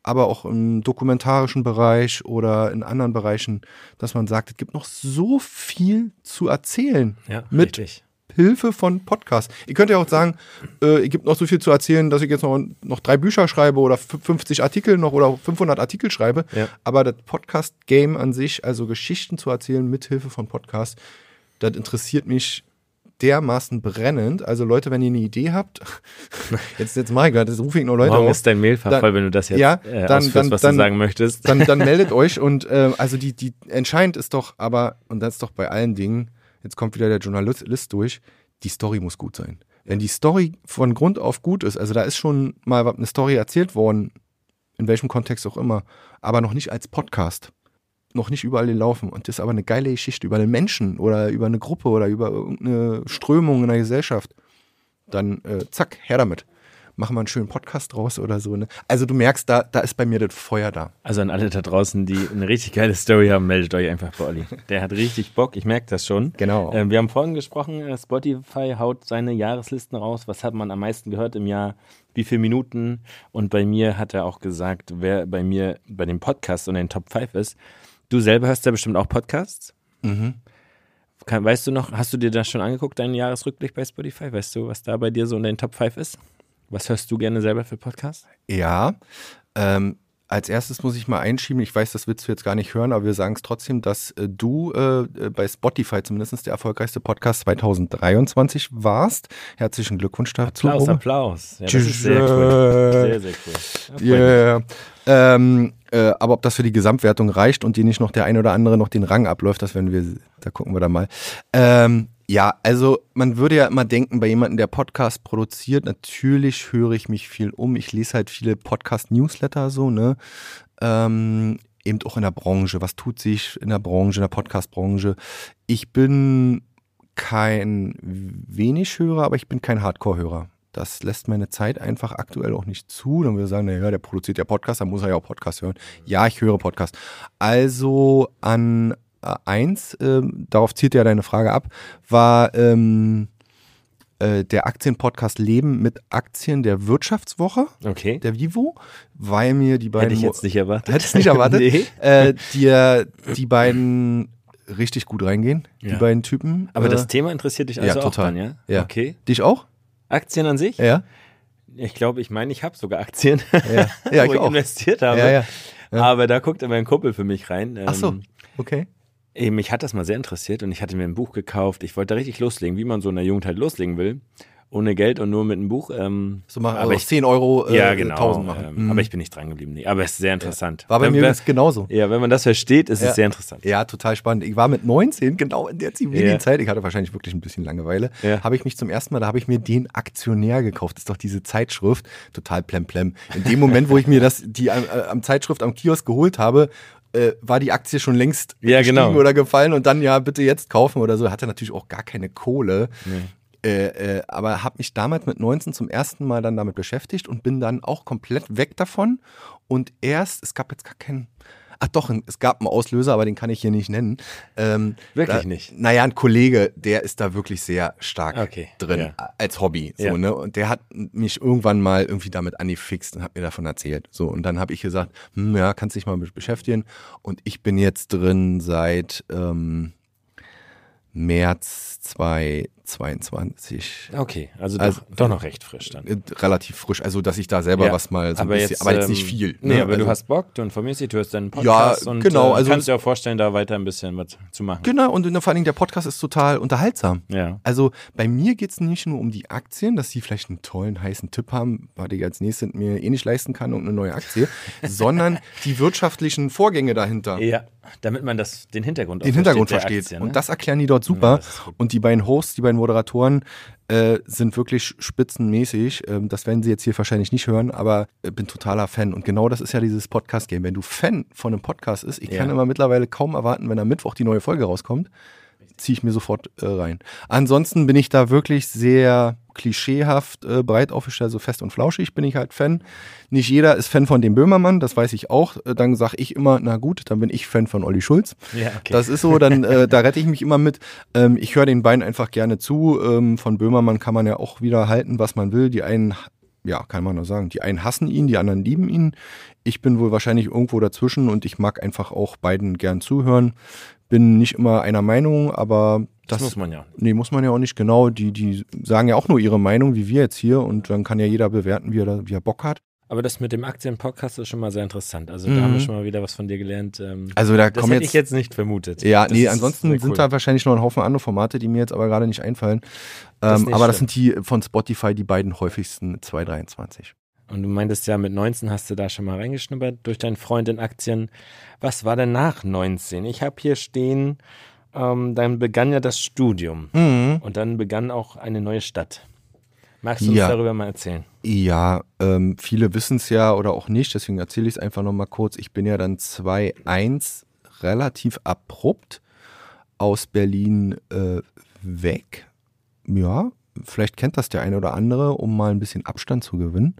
aber auch im dokumentarischen Bereich oder in anderen Bereichen, dass man sagt, es gibt noch so viel zu erzählen Ja, mit richtig. Hilfe von Podcasts. Ihr könnt ja auch sagen, äh, ihr gibt noch so viel zu erzählen, dass ich jetzt noch, noch drei Bücher schreibe oder f- 50 Artikel noch oder 500 Artikel schreibe. Ja. Aber das Podcast-Game an sich, also Geschichten zu erzählen mit Hilfe von Podcasts, das interessiert mich dermaßen brennend. Also Leute, wenn ihr eine Idee habt, jetzt, jetzt mach ich gerade, jetzt rufe ich noch Leute Morgen auf. ist dein Mailfach Dann- voll, wenn du das jetzt Ja, äh, dann- dann- was dann- du sagen möchtest. dann, dann meldet euch und äh, also die, die entscheidend ist doch, aber, und das ist doch bei allen Dingen, jetzt kommt wieder der Journalist durch, die Story muss gut sein. Wenn die Story von Grund auf gut ist, also da ist schon mal eine Story erzählt worden, in welchem Kontext auch immer, aber noch nicht als Podcast. Noch nicht überall laufen. Und das ist aber eine geile Geschichte über einen Menschen oder über eine Gruppe oder über irgendeine Strömung in der Gesellschaft. Dann äh, zack, her damit. Machen wir einen schönen Podcast draus oder so. Ne? Also du merkst, da, da ist bei mir das Feuer da. Also an alle da draußen, die eine richtig geile Story haben, meldet euch einfach bei Olli. Der hat richtig Bock, ich merke das schon. Genau. Ähm, wir haben vorhin gesprochen, äh, Spotify haut seine Jahreslisten raus. Was hat man am meisten gehört im Jahr? Wie viele Minuten? Und bei mir hat er auch gesagt, wer bei mir bei dem Podcast unter den Top 5 ist. Du selber hörst ja bestimmt auch Podcasts. Mhm. Kann, weißt du noch, hast du dir das schon angeguckt, deinen Jahresrückblick bei Spotify? Weißt du, was da bei dir so in den Top 5 ist? Was hörst du gerne selber für Podcasts? Ja, ähm, als erstes muss ich mal einschieben, ich weiß, das willst du jetzt gar nicht hören, aber wir sagen es trotzdem, dass äh, du äh, äh, bei Spotify zumindest der erfolgreichste Podcast 2023 warst. Herzlichen Glückwunsch dazu. Applaus. Applaus. Ja, das ist sehr cool. Sehr, sehr cool. Ja. Yeah. Ähm, äh, aber ob das für die Gesamtwertung reicht und dir nicht noch der ein oder andere noch den Rang abläuft, das werden wir, da gucken wir dann mal. Ähm, ja, also man würde ja immer denken, bei jemandem, der Podcast produziert, natürlich höre ich mich viel um. Ich lese halt viele Podcast-Newsletter so, ne? Ähm, eben auch in der Branche. Was tut sich in der Branche, in der Podcast-Branche? Ich bin kein wenig Hörer, aber ich bin kein Hardcore-Hörer. Das lässt meine Zeit einfach aktuell auch nicht zu. Dann würde ich sagen, naja, der produziert ja Podcast, dann muss er ja auch Podcast hören. Ja, ich höre Podcast. Also an äh, eins, ähm, darauf zielt ja deine Frage ab, war ähm, äh, der Aktienpodcast Leben mit Aktien der Wirtschaftswoche, Okay. der Vivo, weil mir die beiden Hätte ich jetzt nicht erwartet. Hättest nicht erwartet? nee. äh, die, die beiden richtig gut reingehen, die Ja. beiden Typen. Aber äh, das Thema interessiert dich ja, also auch total. dann, ja? Ja. Okay. dich auch? Aktien an sich? Ja. Ich glaube, ich meine, ich habe sogar Aktien, Ja, ja wo ich ich investiert habe. Ja. Aber da guckt immer ein Kumpel für mich rein. Ach so, Ähm, okay. Mich hat das mal sehr interessiert und ich hatte mir ein Buch gekauft. Ich wollte da richtig loslegen, wie man so in der Jugend halt loslegen will. Ohne Geld und nur mit einem Buch. Ähm, So machen aber also ich, 10 Euro äh, ja, genau. 1000 machen. Ähm, Mhm. Aber ich bin nicht dran geblieben. Nee, aber es ist sehr interessant. War bei Wenn mir übrigens genauso. Ja, wenn man das versteht, ist Ja. es sehr interessant. Ja, total spannend. Ich war mit 19, genau in der Zivilzeit, ich hatte wahrscheinlich wirklich ein bisschen Langeweile, Ja. habe ich mich zum ersten Mal, da habe ich mir den Aktionär gekauft. Das ist doch diese Zeitschrift, total plemplem. In dem Moment, wo ich mir das, die am, äh, am Zeitschrift am Kiosk geholt habe, äh, war die Aktie schon längst Ja, gestiegen genau. oder gefallen und dann ja bitte jetzt kaufen oder so. Hatte natürlich auch gar keine Kohle. Äh, äh, aber habe mich damals mit 19 zum ersten Mal dann damit beschäftigt und bin dann auch komplett weg davon. Und erst, es gab jetzt gar keinen, ach doch, es gab einen Auslöser, aber den kann ich hier nicht nennen. Ähm, Wirklich da, nicht? Naja, ein Kollege, der ist da wirklich sehr stark Okay, drin ja. als Hobby. So, Ja. ne? Und der hat mich irgendwann mal irgendwie damit angefixt und hat mir davon erzählt. So, und dann habe ich gesagt, hm, ja, kannst dich mal be- beschäftigen. Und ich bin jetzt drin seit ähm, März 2022. Okay, also doch, Also- doch noch recht frisch dann. Äh, Relativ frisch, also dass ich da selber Ja, was mal so ein bisschen, aber jetzt nicht ähm, viel. Nee, ne? aber also, du hast Bock, du informierst dich, du hörst deinen Podcast und genau, äh, also- kannst dir auch vorstellen, da weiter ein bisschen was zu machen. Genau, und vor allen Dingen der Podcast ist total unterhaltsam. Ja. Also bei mir geht es nicht nur um die Aktien, dass die vielleicht einen tollen, heißen Tipp haben, was ich als nächstes mir eh nicht leisten kann und eine neue Aktie, sondern die wirtschaftlichen Vorgänge dahinter. Ja, damit man das, den Hintergrund den Hintergrund versteht. Aktie, ne? Und das erklären die dort Ja, super. ist gut. Und die beiden Hosts, die beiden Moderatoren äh, sind wirklich spitzenmäßig. Ähm, das werden sie jetzt hier wahrscheinlich nicht hören, aber äh, bin totaler Fan. Und genau das ist ja dieses Podcast-Game. Wenn du Fan von einem Podcast ist, ich kann Ja. immer mittlerweile kaum erwarten, wenn am Mittwoch die neue Folge rauskommt. Ziehe ich mir sofort äh, rein. Ansonsten bin ich da wirklich sehr klischeehaft äh, breit aufgestellt, so fest und flauschig bin ich halt Fan. Nicht jeder ist Fan von dem Böhmermann, das weiß ich auch. Äh, dann sage ich immer, na gut, dann bin ich Fan von Olli Schulz. Ja, okay. Das ist so, dann äh, da rette ich mich immer mit. Ähm, ich höre den beiden einfach gerne zu. Ähm, von Böhmermann kann man ja auch wieder halten, was man will. Die einen ja, kann man nur sagen. Die einen hassen ihn, die anderen lieben ihn. Ich bin wohl wahrscheinlich irgendwo dazwischen und ich mag einfach auch beiden gern zuhören. Bin nicht immer einer Meinung, aber das, das, muss man ja. Nee, muss man ja auch nicht genau. Die, die sagen ja auch nur ihre Meinung, wie wir jetzt hier, und dann kann ja jeder bewerten, wie er, wie er Bock hat. Aber das mit dem Aktienpodcast ist schon mal sehr interessant. Also mhm. da haben wir schon mal wieder was von dir gelernt. Ähm, also da das hätte jetzt, ich jetzt nicht vermutet. Ja, das nee, ansonsten sind da wahrscheinlich noch ein Haufen andere Formate, die mir jetzt aber gerade nicht einfallen. Ähm, aber das sind die von Spotify die beiden häufigsten 223. Und du meintest ja, mit 19 hast du da schon mal reingeschnuppert durch deinen Freund in Aktien. Was war denn nach 19? Ich habe hier stehen, ähm, dann begann ja das Studium mhm. und dann begann auch eine neue Stadt. Magst du uns darüber mal erzählen? Ja, ähm, viele wissen es ja oder auch nicht, deswegen erzähle ich es einfach nochmal kurz. Ich bin ja dann 2-1 relativ abrupt aus Berlin äh, weg. Ja, vielleicht kennt das der eine oder andere, um mal ein bisschen Abstand zu gewinnen.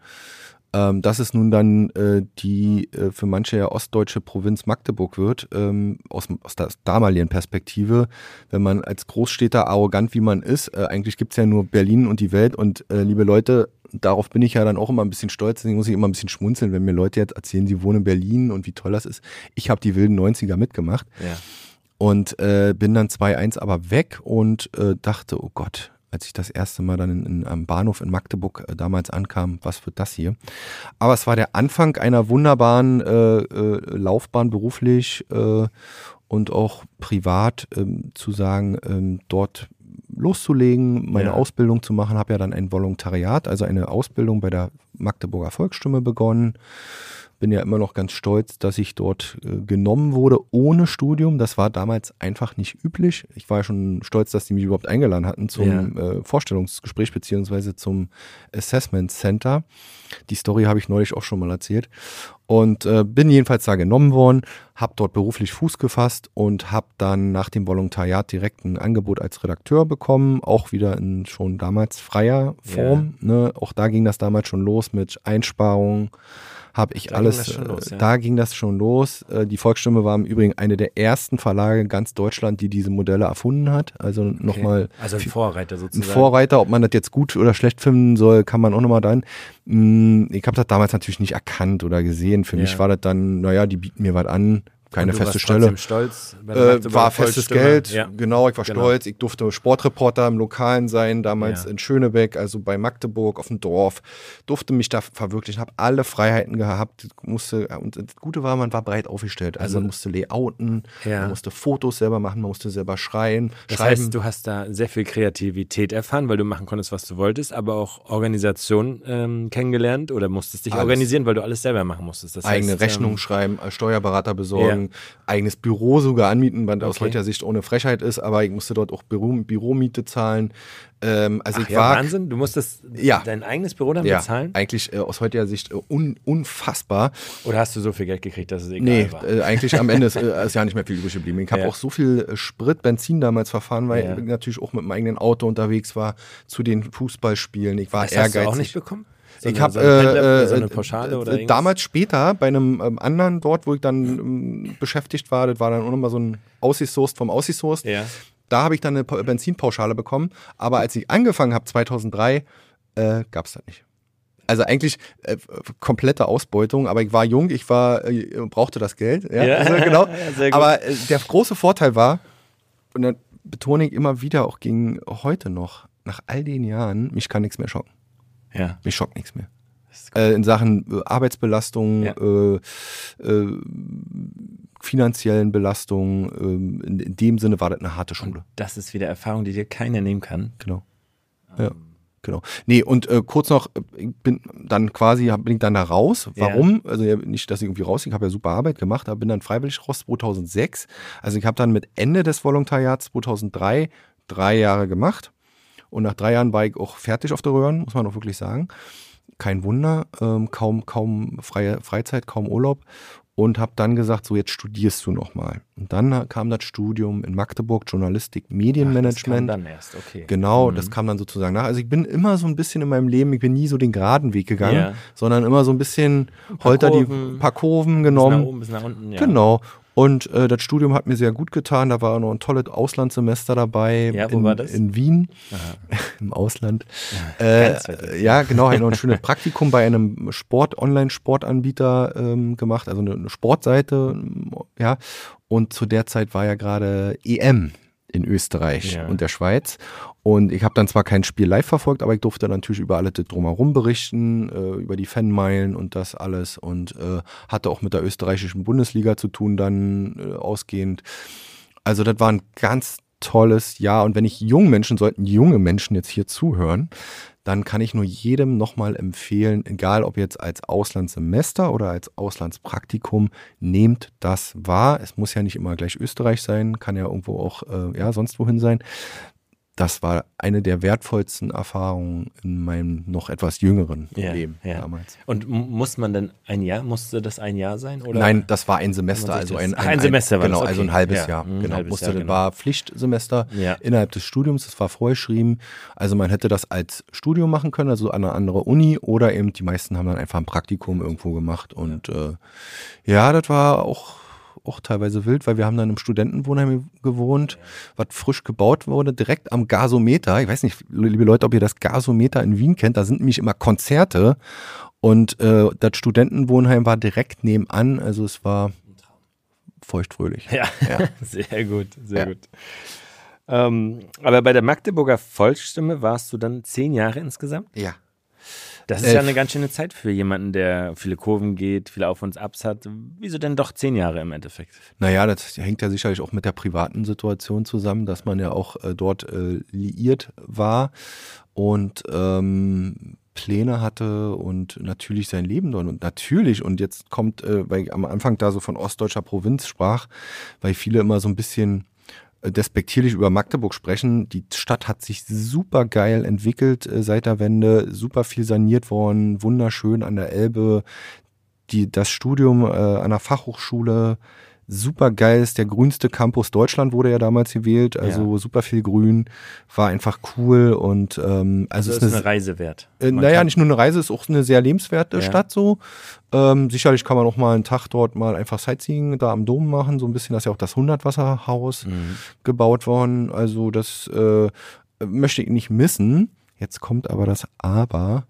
Ähm, dass es nun dann äh, die äh, für manche ja ostdeutsche Provinz Magdeburg wird, ähm, aus, aus der damaligen Perspektive, wenn man als Großstädter arrogant wie man ist, äh, eigentlich gibt es ja nur Berlin und die Welt und äh, liebe Leute, darauf bin ich ja dann auch immer ein bisschen stolz, deswegen muss ich immer ein bisschen schmunzeln, wenn mir Leute jetzt erzählen, sie wohnen in Berlin und wie toll das ist. Ich habe die wilden 90er mitgemacht. Ja. Und äh, bin dann 2-1 aber weg und äh, dachte, oh Gott, als ich das erste Mal dann in, in, am Bahnhof in Magdeburg äh, damals ankam, was wird das hier? Aber es war der Anfang einer wunderbaren äh, äh, Laufbahn beruflich äh, und auch privat ähm, zu sagen, ähm, dort loszulegen, meine ja. Ausbildung zu machen, habe ja dann ein Volontariat, also eine Ausbildung bei der Magdeburger Volksstimme begonnen bin ja immer noch ganz stolz, dass ich dort äh, genommen wurde ohne Studium. Das war damals einfach nicht üblich. Ich war ja schon stolz, dass die mich überhaupt eingeladen hatten zum ja. äh, Vorstellungsgespräch beziehungsweise zum Assessment Center. Die Story habe ich neulich auch schon mal erzählt. Und äh, bin jedenfalls da genommen worden, habe dort beruflich Fuß gefasst und habe dann nach dem Volontariat direkt ein Angebot als Redakteur bekommen, auch wieder in schon damals freier Form. Ja. Ne? Auch da ging das damals schon los mit Einsparungen habe ich da alles, ging los, äh, ja. da ging das schon los. Äh, die Volksstimme war im Übrigen eine der ersten Verlage in ganz Deutschland, die diese Modelle erfunden hat. Also nochmal. Okay. Also ein Vorreiter sozusagen. Ein Vorreiter, ob man das jetzt gut oder schlecht finden soll, kann man auch nochmal dann. Mm, ich habe das damals natürlich nicht erkannt oder gesehen. Für ja. mich war das dann, naja, die bieten mir was an, keine feste Stelle. Stolz, äh, war festes Geld, ja. genau, ich war genau. stolz. Ich durfte Sportreporter im Lokalen sein, damals ja. in Schönebeck, also bei Magdeburg auf dem Dorf. Durfte mich da verwirklichen, habe alle Freiheiten gehabt. Musste, und das Gute war, man war breit aufgestellt. Also, also man musste layouten, ja. man musste Fotos selber machen, man musste selber schreien. Das schreiben. heißt, du hast da sehr viel Kreativität erfahren, weil du machen konntest, was du wolltest, aber auch Organisation ähm, kennengelernt oder musstest dich alles. organisieren, weil du alles selber machen musstest. Das Eigene heißt, Rechnung ähm, schreiben, Steuerberater besorgen ein eigenes Büro sogar anmieten, was okay. aus heutiger Sicht ohne Frechheit ist, aber ich musste dort auch Büro, Büromiete zahlen. Ähm, also Ach, ich ja, war, Wahnsinn, du musstest ja, dein eigenes Büro dann ja, bezahlen? eigentlich äh, aus heutiger Sicht äh, un, unfassbar. Oder hast du so viel Geld gekriegt, dass es egal nee, war? Äh, eigentlich am Ende ist, äh, ist, ja nicht mehr viel übrig geblieben. Ich habe ja. auch so viel äh, Sprit, Benzin damals verfahren, weil ich natürlich auch mit meinem eigenen Auto unterwegs war zu den Fußballspielen. Ich war das ehrgeizig. Hast du auch nicht bekommen? So ich habe äh, so eine Pauschale oder äh, damals später bei einem ähm, anderen dort, wo ich dann ähm, beschäftigt war, das war dann auch nochmal so ein Aussichtssource vom Aussichtssource. Ja. Da habe ich dann eine Benzinpauschale bekommen. Aber als ich angefangen habe, 2003, äh, gab es das nicht. Also eigentlich äh, komplette Ausbeutung, aber ich war jung, ich war, äh, brauchte das Geld. Ja, ja. Also, genau. Ja, aber äh, der große Vorteil war, und dann betone ich immer wieder, auch gegen heute noch, nach all den Jahren, mich kann nichts mehr schocken. Ja. Mich schockt nichts mehr. Äh, in Sachen äh, Arbeitsbelastung, ja. äh, äh, finanziellen Belastung, ähm, in, in, dem Sinne war das eine harte Schule. Und das ist wieder Erfahrung, die dir keiner nehmen kann. Genau. Ähm. Ja. Genau. Nee, und äh, kurz noch, ich bin dann quasi, bin ich dann da raus. Warum? Ja. Also ja, nicht, dass ich irgendwie raus, ich habe ja super Arbeit gemacht, aber bin dann freiwillig raus 2006. Also ich habe dann mit Ende des Volontariats 2003 drei Jahre gemacht und nach drei Jahren war ich auch fertig auf der Röhren, muss man auch wirklich sagen. Kein Wunder, ähm, kaum, kaum freie Freizeit, kaum Urlaub. und habe dann gesagt, so jetzt studierst du nochmal. Und dann kam das Studium in Magdeburg, Journalistik, Medienmanagement. Ach, das kam dann erst, okay. Genau, mhm. das kam dann sozusagen nach. Also ich bin immer so ein bisschen in meinem Leben, ich bin nie so den geraden Weg gegangen, ja. sondern immer so ein bisschen Holter die paar Kurven genommen. Bis nach oben, bis nach unten, ja. Genau. Und äh, das Studium hat mir sehr gut getan. Da war noch ein tolles Auslandssemester dabei. Ja, wo in, war das? In Wien, im Ausland. Ja, äh, ja genau, habe noch ein schönes Praktikum bei einem Sport, Online-Sportanbieter ähm, gemacht, also eine, eine Sportseite, ja. Und zu der Zeit war ja gerade EM in Österreich ja. und der Schweiz. Und ich habe dann zwar kein Spiel live verfolgt, aber ich durfte natürlich über alles drumherum berichten, äh, über die Fanmeilen und das alles und äh, hatte auch mit der österreichischen Bundesliga zu tun dann äh, ausgehend. Also das war ein ganz tolles Jahr und wenn ich jungen Menschen, sollten junge Menschen jetzt hier zuhören, dann kann ich nur jedem nochmal empfehlen, egal ob jetzt als Auslandssemester oder als Auslandspraktikum, nehmt das wahr. Es muss ja nicht immer gleich Österreich sein, kann ja irgendwo auch äh, ja, sonst wohin sein das war eine der wertvollsten Erfahrungen in meinem noch etwas jüngeren ja, Leben ja. damals. Und muss man denn ein Jahr, musste das ein Jahr sein? Oder? Nein, das war ein Semester, also ein, ein, ein, Semester war Genau, das, okay. also ein halbes ja, Jahr. Ein genau, halbes musste, Jahr, genau. war Pflichtsemester innerhalb des Studiums, das war vorgeschrieben. Also man hätte das als Studium machen können, also an eine andere Uni oder eben die meisten haben dann einfach ein Praktikum irgendwo gemacht und äh, ja, das war auch auch teilweise wild, weil wir haben dann im Studentenwohnheim gewohnt, was frisch gebaut wurde, direkt am Gasometer. Ich weiß nicht, liebe Leute, ob ihr das Gasometer in Wien kennt, da sind nämlich immer Konzerte und äh, das Studentenwohnheim war direkt nebenan, also es war feuchtfröhlich. Ja, ja. sehr gut, sehr ja. gut. Ähm, aber bei der Magdeburger Volksstimme warst du dann zehn Jahre insgesamt? Ja. Das ist ja eine ganz schöne Zeit für jemanden, der viele Kurven geht, viele Auf- und Abs hat. Wieso denn doch zehn Jahre im Endeffekt? Naja, das hängt ja sicherlich auch mit der privaten Situation zusammen, dass man ja auch äh, dort äh, liiert war und ähm, Pläne hatte und natürlich sein Leben dort. Und natürlich, und jetzt kommt, äh, weil ich am Anfang da so von ostdeutscher Provinz sprach, weil viele immer so ein bisschen despektierlich über Magdeburg sprechen. Die Stadt hat sich super geil entwickelt äh, seit der Wende, super viel saniert worden, wunderschön an der Elbe. Die, das Studium äh, an der Fachhochschule super geil ist. Der grünste Campus Deutschland wurde ja damals gewählt, also ja. super viel Grün, war einfach cool und ähm, also, also ist, eine, eine, Reise wert. Äh, naja, nicht nur eine Reise, ist auch eine sehr lebenswerte ja. Stadt so. Ähm, sicherlich kann man auch mal einen Tag dort mal einfach Sightseeing da am Dom machen, so ein bisschen, das ist ja auch das Hundertwasserhaus mhm. gebaut worden. Also das äh, möchte ich nicht missen. Jetzt kommt aber das Aber.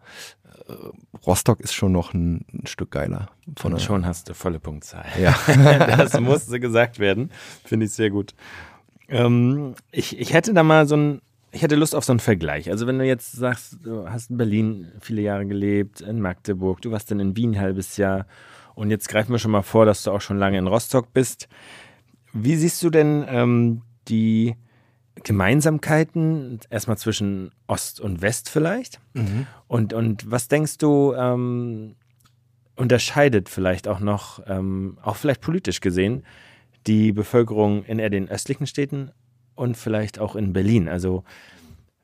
Rostock ist schon noch ein, ein Stück geiler. Von Und schon hast du volle Punktzahl. Ja. das musste gesagt werden. Finde ich sehr gut. Ähm, ich, ich hätte da mal so ein, ich hätte Lust auf so einen Vergleich. Also wenn du jetzt sagst, du hast in Berlin viele Jahre gelebt, in Magdeburg, du warst dann in Wien ein halbes Jahr und jetzt greifen wir schon mal vor, dass du auch schon lange in Rostock bist. Wie siehst du denn ähm, die Gemeinsamkeiten, erstmal zwischen Ost und West vielleicht. Mhm. Und, und was denkst du, ähm, unterscheidet vielleicht auch noch, ähm, auch vielleicht politisch gesehen, die Bevölkerung in eher den östlichen Städten und vielleicht auch in Berlin? Also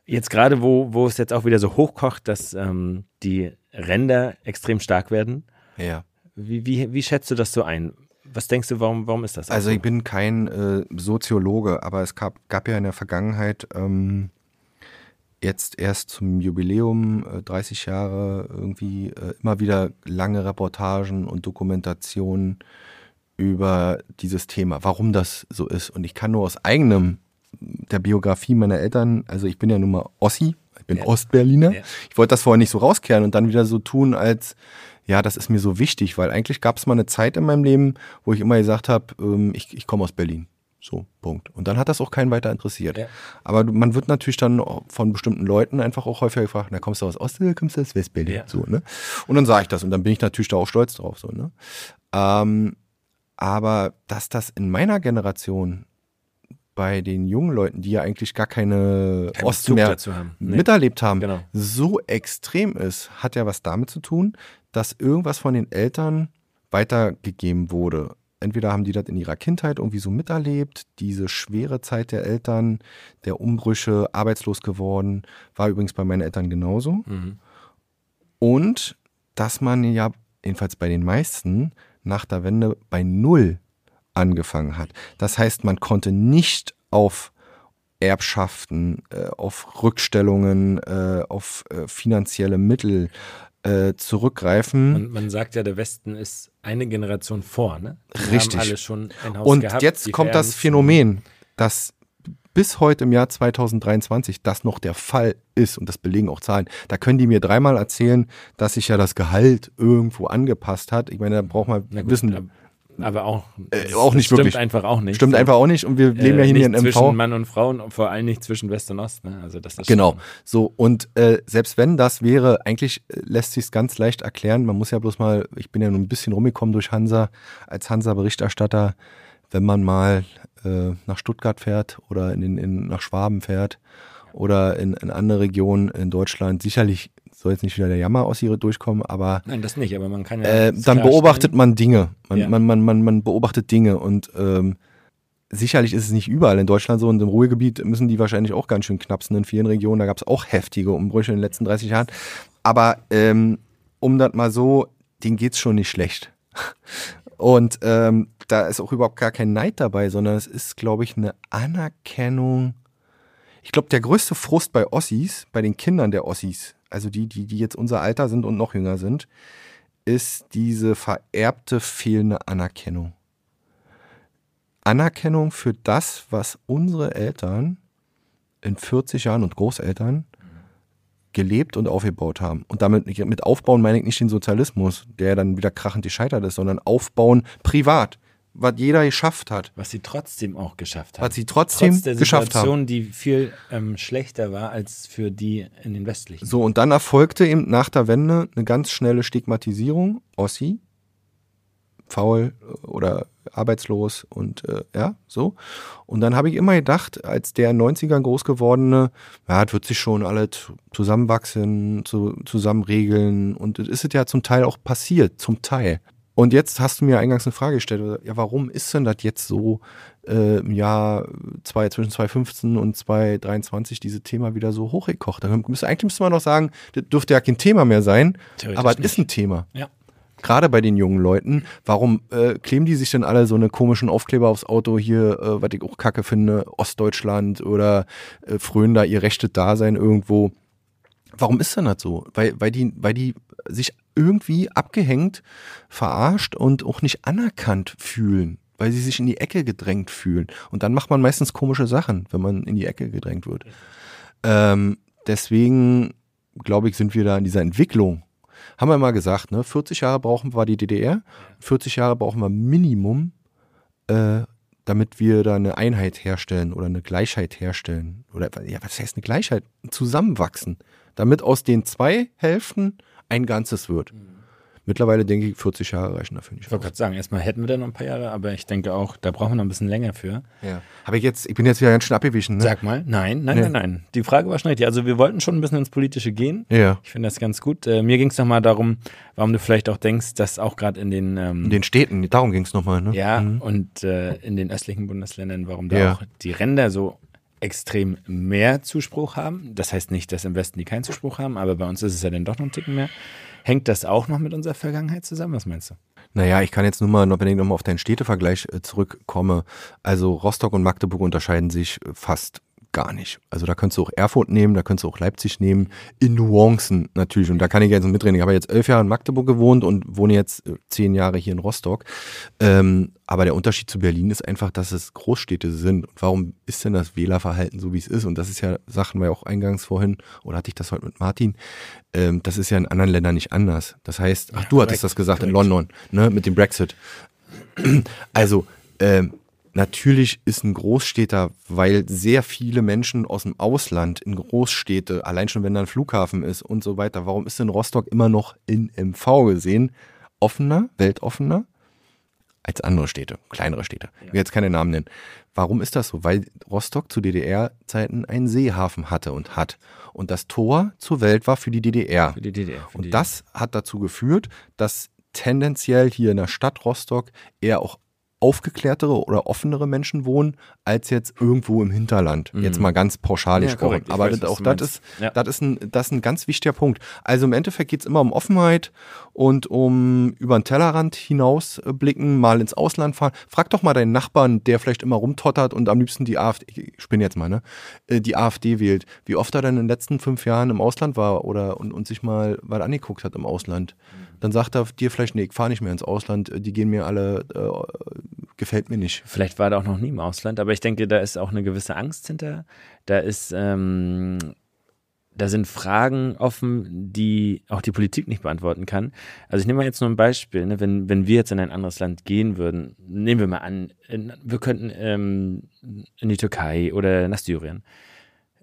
jetzt gerade, wo, wo es jetzt auch wieder so hochkocht, dass ähm, die Ränder extrem stark werden. Ja. Wie, wie, wie schätzt du das so ein? Was denkst du, warum, warum ist das? Also ich bin kein äh, Soziologe, aber es gab, gab ja in der Vergangenheit ähm, jetzt erst zum Jubiläum, äh, 30 Jahre, irgendwie äh, immer wieder lange Reportagen und Dokumentationen über dieses Thema, warum das so ist. Und ich kann nur aus eigenem, der Biografie meiner Eltern, also ich bin ja nun mal Ossi, ich bin ja. Ostberliner. Ja. Ich wollte das vorher nicht so rauskehren und dann wieder so tun, als ja, das ist mir so wichtig, weil eigentlich gab es mal eine Zeit in meinem Leben, wo ich immer gesagt habe, ähm, ich, ich komme aus Berlin. So, Punkt. Und dann hat das auch keinen weiter interessiert. Ja. Aber man wird natürlich dann von bestimmten Leuten einfach auch häufiger gefragt, na, kommst du aus Ost kommst du aus Westberlin? Ja. So, ne? Und dann sage ich das und dann bin ich natürlich da auch stolz drauf. So, ne? Ähm, aber dass das in meiner Generation bei den jungen Leuten, die ja eigentlich gar keine Kein Ost mehr haben. Nee. miterlebt haben, genau. so extrem ist, hat ja was damit zu tun, dass irgendwas von den Eltern weitergegeben wurde. Entweder haben die das in ihrer Kindheit irgendwie so miterlebt, diese schwere Zeit der Eltern, der Umbrüche, arbeitslos geworden, war übrigens bei meinen Eltern genauso. Mhm. Und dass man ja, jedenfalls bei den meisten, nach der Wende bei Null angefangen hat. Das heißt, man konnte nicht auf Erbschaften, äh, auf Rückstellungen, äh, auf äh, finanzielle Mittel zurückgreifen. Man, man, sagt ja, der Westen ist eine Generation vor, ne? Die Richtig. Und gehabt, jetzt kommt das Phänomen, dass bis heute im Jahr 2023 das noch der Fall ist und das belegen auch Zahlen. Da können die mir dreimal erzählen, dass sich ja das Gehalt irgendwo angepasst hat. Ich meine, da braucht man gut, wissen. Aber auch, äh, auch nicht stimmt wirklich. Stimmt einfach auch nicht. Stimmt einfach auch nicht. Und wir leben äh, ja hier in MV. Zwischen Mann und Frau und vor allem nicht zwischen West und Ost. Ne? Also das ist genau. Schon. So und äh, selbst wenn das wäre, eigentlich äh, lässt sich es ganz leicht erklären. Man muss ja bloß mal, ich bin ja nur ein bisschen rumgekommen durch Hansa als Hansa-Berichterstatter, wenn man mal äh, nach Stuttgart fährt oder in, in nach Schwaben fährt oder in, in andere Regionen in Deutschland. Sicherlich soll jetzt nicht wieder der Jammer aus ihr durchkommen, aber. Nein, das nicht, aber man kann ja. Äh, dann beobachtet man Dinge. Man, ja. man, man, man, man beobachtet Dinge und ähm, sicherlich ist es nicht überall in Deutschland so und im Ruhrgebiet müssen die wahrscheinlich auch ganz schön knapsen in vielen Regionen. Da gab es auch heftige Umbrüche in den letzten 30 Jahren. Aber ähm, um das mal so, denen geht's schon nicht schlecht. Und ähm, da ist auch überhaupt gar kein Neid dabei, sondern es ist, glaube ich, eine Anerkennung. Ich glaube, der größte Frust bei Ossis, bei den Kindern der Ossis, also die, die, die jetzt unser Alter sind und noch jünger sind, ist diese vererbte fehlende Anerkennung. Anerkennung für das, was unsere Eltern in 40 Jahren und Großeltern gelebt und aufgebaut haben. Und damit mit aufbauen meine ich nicht den Sozialismus, der dann wieder krachend gescheitert ist, sondern aufbauen privat was jeder geschafft hat. Was sie trotzdem auch geschafft haben. Was sie trotzdem Trotz der geschafft Situation, haben. die viel ähm, schlechter war als für die in den westlichen. So, und dann erfolgte eben nach der Wende eine ganz schnelle Stigmatisierung. Ossi, faul oder arbeitslos und äh, ja, so. Und dann habe ich immer gedacht, als der in den 90ern groß gewordene, ja, das wird sich schon alle zusammenwachsen, zu, zusammen regeln. Und das ist ja zum Teil auch passiert, zum Teil. Und jetzt hast du mir eingangs eine Frage gestellt, ja, warum ist denn das jetzt so äh, im Jahr zwei, zwischen 2015 und 2023 diese Thema wieder so hochgekocht? Da müsste, eigentlich müsste man doch sagen, das dürfte ja kein Thema mehr sein, aber es ist ein Thema. Ja. Gerade bei den jungen Leuten, warum äh, kleben die sich denn alle so eine komischen Aufkleber aufs Auto hier, äh, was ich auch kacke finde, Ostdeutschland oder äh, frönen da ihr rechtes Dasein irgendwo? Warum ist denn das so? Weil, weil, die, weil die sich irgendwie abgehängt, verarscht und auch nicht anerkannt fühlen, weil sie sich in die Ecke gedrängt fühlen. Und dann macht man meistens komische Sachen, wenn man in die Ecke gedrängt wird. Ähm, deswegen, glaube ich, sind wir da in dieser Entwicklung. Haben wir mal gesagt, ne? 40 Jahre brauchen wir die DDR, 40 Jahre brauchen wir Minimum, äh, damit wir da eine Einheit herstellen oder eine Gleichheit herstellen. Oder ja, was heißt eine Gleichheit? Zusammenwachsen. Damit aus den zwei Hälften ein Ganzes wird. Mhm. Mittlerweile denke ich, 40 Jahre reichen dafür nicht. Ich wollte gerade sagen, erstmal hätten wir da noch ein paar Jahre, aber ich denke auch, da brauchen wir noch ein bisschen länger für. Ja. Habe ich jetzt, ich bin jetzt wieder ganz schön abgewichen. Ne? Sag mal, nein, nein, nee. nein, nein. Die Frage war schon richtig. Also wir wollten schon ein bisschen ins Politische gehen. Ja. Ich finde das ganz gut. Äh, mir ging es nochmal darum, warum du vielleicht auch denkst, dass auch gerade in den ähm, in den Städten, darum ging es nochmal, ne? Ja, mhm. und äh, in den östlichen Bundesländern, warum da ja. auch die Ränder so extrem mehr Zuspruch haben. Das heißt nicht, dass im Westen die keinen Zuspruch haben, aber bei uns ist es ja dann doch noch ein Ticken mehr. Hängt das auch noch mit unserer Vergangenheit zusammen? Was meinst du? Naja, ich kann jetzt nur mal, wenn ich nochmal auf deinen Städtevergleich äh, zurückkomme. Also Rostock und Magdeburg unterscheiden sich äh, fast gar nicht. Also da könntest du auch Erfurt nehmen, da könntest du auch Leipzig nehmen, in Nuancen natürlich. Und da kann ich jetzt mitreden. Ich habe jetzt elf Jahre in Magdeburg gewohnt und wohne jetzt äh, zehn Jahre hier in Rostock. Ähm, aber der Unterschied zu Berlin ist einfach, dass es Großstädte sind. Und warum ist denn das Wählerverhalten so, wie es ist? Und das ist ja, Sachen wir auch eingangs vorhin, oder hatte ich das heute mit Martin, ähm, das ist ja in anderen Ländern nicht anders. Das heißt, ach, du hattest das gesagt in London, ne, mit dem Brexit. Also, ähm, Natürlich ist ein Großstädter, weil sehr viele Menschen aus dem Ausland in Großstädte, allein schon wenn da ein Flughafen ist und so weiter, warum ist denn Rostock immer noch in MV gesehen offener, weltoffener als andere Städte, kleinere Städte? Ich will jetzt keine Namen nennen. Warum ist das so? Weil Rostock zu DDR-Zeiten einen Seehafen hatte und hat. Und das Tor zur Welt war für die DDR. Für die DDR. Für und das hat dazu geführt, dass tendenziell hier in der Stadt Rostock eher auch aufgeklärtere oder offenere Menschen wohnen, als jetzt irgendwo im Hinterland. Mhm. Jetzt mal ganz pauschal ja, gesprochen. Aber weiß, das, auch das ist, ja. das, ist ein, das ist ein ganz wichtiger Punkt. Also im Endeffekt geht es immer um Offenheit und um über den Tellerrand hinausblicken, mal ins Ausland fahren. Frag doch mal deinen Nachbarn, der vielleicht immer rumtottert und am liebsten die AfD, ich bin jetzt mal, ne, äh, die AfD wählt, wie oft er dann in den letzten fünf Jahren im Ausland war oder und, und sich mal was angeguckt hat im Ausland. Mhm dann sagt er dir vielleicht, nee, ich fahre nicht mehr ins Ausland, die gehen mir alle, äh, gefällt mir nicht. Vielleicht war er auch noch nie im Ausland, aber ich denke, da ist auch eine gewisse Angst hinter. Da ist, ähm, da sind Fragen offen, die auch die Politik nicht beantworten kann. Also ich nehme mal jetzt nur ein Beispiel, ne? wenn, wenn wir jetzt in ein anderes Land gehen würden, nehmen wir mal an, in, wir könnten ähm, in die Türkei oder nach Syrien.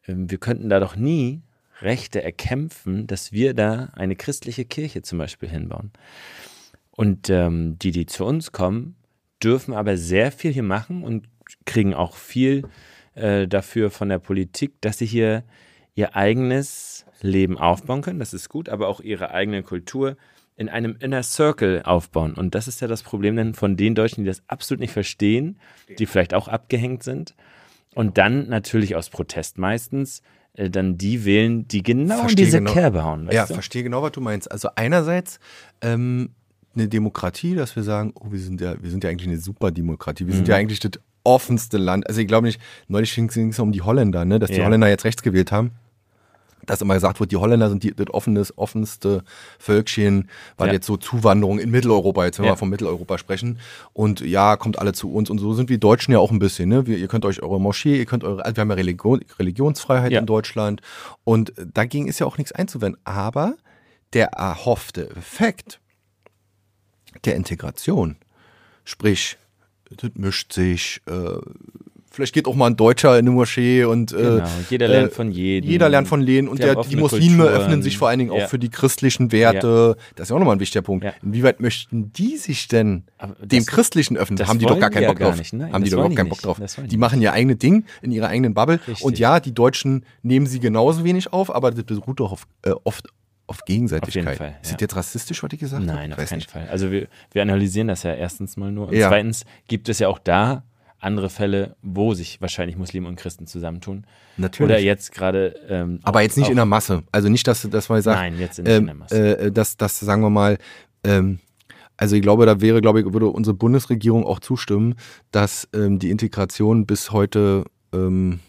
Ähm, wir könnten da doch nie Rechte erkämpfen, dass wir da eine christliche Kirche zum Beispiel hinbauen. Und ähm, die, die zu uns kommen, dürfen aber sehr viel hier machen und kriegen auch viel äh, dafür von der Politik, dass sie hier ihr eigenes Leben aufbauen können. Das ist gut, aber auch ihre eigene Kultur in einem Inner Circle aufbauen. Und das ist ja das Problem dann von den Deutschen, die das absolut nicht verstehen, die vielleicht auch abgehängt sind. Und dann natürlich aus Protest meistens äh, dann die wählen, die genau verstehe in diese genau, Kerbe hauen. ja, du? verstehe genau, was du meinst. Also einerseits ähm, eine Demokratie, dass wir sagen, oh, wir sind ja, wir sind ja eigentlich eine super Demokratie. Wir mhm. sind ja eigentlich das offenste Land. Also ich glaube nicht, neulich ging es um die Holländer, ne, dass die ja. Holländer jetzt rechts gewählt haben dass immer gesagt wird, die Holländer sind die, das offenes, offenste Völkchen, weil ja. jetzt so Zuwanderung in Mitteleuropa, jetzt wenn ja. wir von Mitteleuropa sprechen. Und ja, kommt alle zu uns. Und so sind wir Deutschen ja auch ein bisschen. Ne? Wir, ihr könnt euch eure Moschee, ihr könnt eure, also wir haben ja Religion, Religionsfreiheit ja. in Deutschland. Und dagegen ist ja auch nichts einzuwenden. Aber der erhoffte Effekt der Integration, sprich, das mischt sich, äh, Vielleicht geht auch mal ein Deutscher in eine Moschee und äh, genau. jeder lernt äh, von jedem. Jeder lernt von jedem und der, die Muslime Kulturen. öffnen sich vor allen Dingen ja. auch für die christlichen Werte. Ja. Das ist ja auch nochmal ein wichtiger Punkt. Ja. Inwieweit möchten die sich denn dem Christlichen öffnen? Haben die doch gar keinen Bock drauf. Nein, Haben die doch überhaupt keinen Bock drauf. Die machen ihr eigenes Ding in ihrer eigenen Bubble. Richtig. Und ja, die Deutschen nehmen sie genauso wenig auf, aber das beruht doch auf, äh, oft auf Gegenseitigkeit. Auf Fall, ja. Ist das jetzt rassistisch, was ich gesagt habe? Nein, auf keinen nicht. Fall. Also wir, wir analysieren das ja erstens mal nur. Und ja. zweitens gibt es ja auch da andere Fälle, wo sich wahrscheinlich Muslime und Christen zusammentun. Natürlich. Oder jetzt gerade. Ähm, Aber jetzt nicht in der Masse. Also nicht, dass, dass man sagt. Nein, jetzt nicht ähm, in der Masse. Äh, dass, dass, sagen wir mal, ähm, also ich glaube, da wäre, glaube ich, würde unsere Bundesregierung auch zustimmen, dass ähm, die Integration bis heute ähm,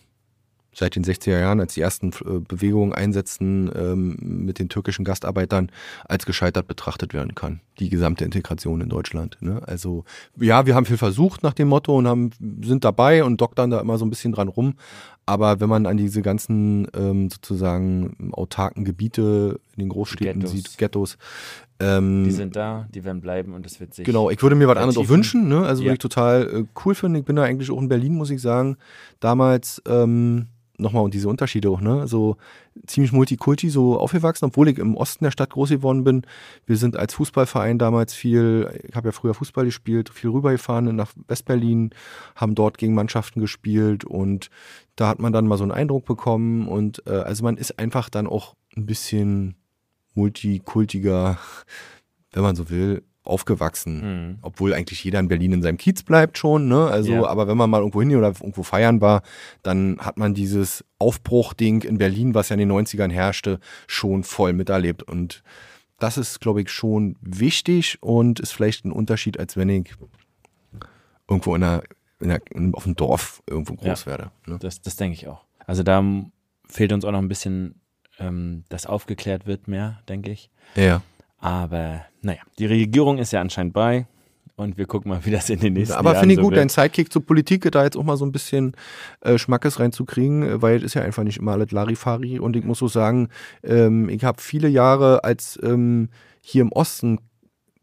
seit den 60er Jahren, als die ersten äh, Bewegungen einsetzten ähm, mit den türkischen Gastarbeitern, als gescheitert betrachtet werden kann. Die gesamte Integration in Deutschland. Ne? Also ja, wir haben viel versucht nach dem Motto und haben, sind dabei und doktern da immer so ein bisschen dran rum. Aber wenn man an diese ganzen ähm, sozusagen autarken Gebiete in den Großstädten Ghettos. sieht, Ghettos, ähm, die sind da, die werden bleiben und es wird sich. Genau, ich würde mir was anderes auch wünschen, ne? Also ja. würde ich total äh, cool finden. Ich bin da eigentlich auch in Berlin, muss ich sagen. Damals ähm, nochmal und diese Unterschiede auch, ne? So ziemlich multikulti so aufgewachsen, obwohl ich im Osten der Stadt groß geworden bin. Wir sind als Fußballverein damals viel, ich habe ja früher Fußball gespielt, viel rübergefahren nach Westberlin, haben dort gegen Mannschaften gespielt und da hat man dann mal so einen Eindruck bekommen und äh, also man ist einfach dann auch ein bisschen multikultiger, wenn man so will, aufgewachsen. Mhm. Obwohl eigentlich jeder in Berlin in seinem Kiez bleibt schon, ne? Also, ja. aber wenn man mal irgendwo hin oder irgendwo feiern war, dann hat man dieses Aufbruchding in Berlin, was ja in den 90ern herrschte, schon voll miterlebt. Und das ist, glaube ich, schon wichtig und ist vielleicht ein Unterschied, als wenn ich irgendwo in einer, in einer auf dem Dorf irgendwo groß ja, werde. Ne? Das, das denke ich auch. Also da fehlt uns auch noch ein bisschen, ähm, dass aufgeklärt wird mehr, denke ich. Ja. Aber naja, die Regierung ist ja anscheinend bei und wir gucken mal, wie das in den nächsten Aber Jahren finde ich gut, wird. dein Sidekick zur Politik, da jetzt auch mal so ein bisschen äh, Schmackes reinzukriegen, äh, weil es ist ja einfach nicht immer alles Larifari und ich muss so sagen, ähm, ich habe viele Jahre als ähm, hier im Osten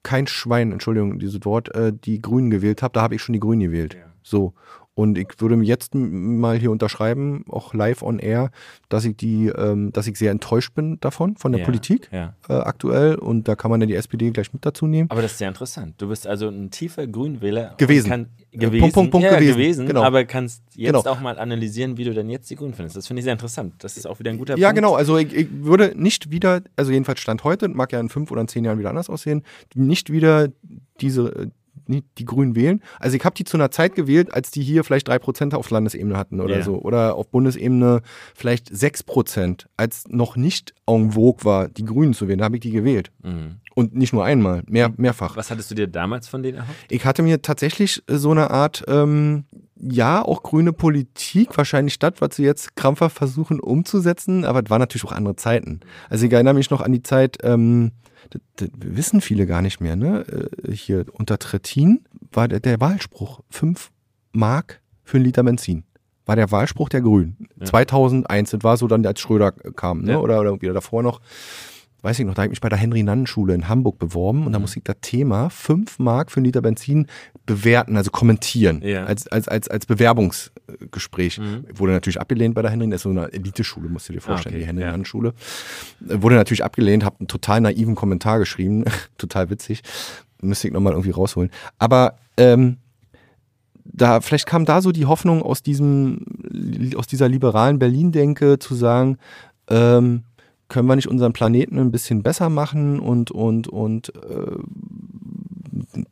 kein Schwein, Entschuldigung, dieses Wort, äh, die Grünen gewählt habe, da habe ich schon die Grünen gewählt. Ja. So. Und ich würde mir jetzt mal hier unterschreiben, auch live on air, dass ich die, ähm, dass ich sehr enttäuscht bin davon, von der ja, Politik ja. Äh, aktuell. Und da kann man ja die SPD gleich mit dazu nehmen. Aber das ist sehr interessant. Du bist also ein tiefer Grünwähler. Gewesen. Kann, gewesen. Punkt, Punkt, Punkt, ja, gewesen. gewesen genau. Aber kannst jetzt genau. auch mal analysieren, wie du denn jetzt die Grünen findest. Das finde ich sehr interessant. Das ist auch wieder ein guter ja, Punkt. Ja, genau. Also ich, ich würde nicht wieder, also jedenfalls Stand heute, mag ja in fünf oder in zehn Jahren wieder anders aussehen, nicht wieder diese nicht die Grünen wählen. Also ich habe die zu einer Zeit gewählt, als die hier vielleicht drei Prozent auf Landesebene hatten oder Ja. so. Oder auf Bundesebene vielleicht sechs Prozent, als noch nicht en vogue war, die Grünen zu wählen. Da habe ich die gewählt. Mhm. Und nicht nur einmal, mehr, mehrfach. Was hattest du dir damals von denen erhofft? Ich hatte mir tatsächlich äh, so eine Art, ähm, ja, auch grüne Politik, wahrscheinlich das, was sie jetzt krampfhaft versuchen umzusetzen, aber es waren natürlich auch andere Zeiten. Also ich erinnere mich noch an die Zeit, ähm, das, das wissen viele gar nicht mehr, ne? Äh, Hier unter Trittin war der, der Wahlspruch, 5 Mark für einen Liter Benzin. War der Wahlspruch der Grünen. Ja. 2001, das war so dann, als Schröder kam, ne? Ja. oder, oder wieder davor noch weiß ich noch, da habe ich mich bei der Henry-Nannen-Schule in Hamburg beworben und da Mhm. musste ich das Thema 5 Mark für einen Liter Benzin bewerten, also kommentieren, Ja. als, als, als, als Bewerbungsgespräch. Mhm. Wurde natürlich abgelehnt bei der Henry, das ist so eine Eliteschule, musst du dir vorstellen, Ah, okay, die Henry-Nannen-Schule. Äh, Wurde natürlich abgelehnt, habe einen total naiven Kommentar geschrieben, total witzig, müsste ich nochmal irgendwie rausholen. Aber ähm, da, vielleicht kam da so die Hoffnung aus diesem, aus dieser liberalen Berlin-Denke zu sagen, ähm, können wir nicht unseren Planeten ein bisschen besser machen und, und, und äh,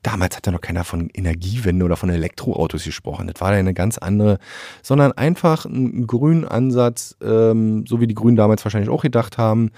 damals hat ja noch keiner von Energiewende oder von Elektroautos gesprochen. Das war ja eine ganz andere, sondern einfach einen grünen Ansatz, ähm, so wie die Grünen damals wahrscheinlich auch gedacht haben,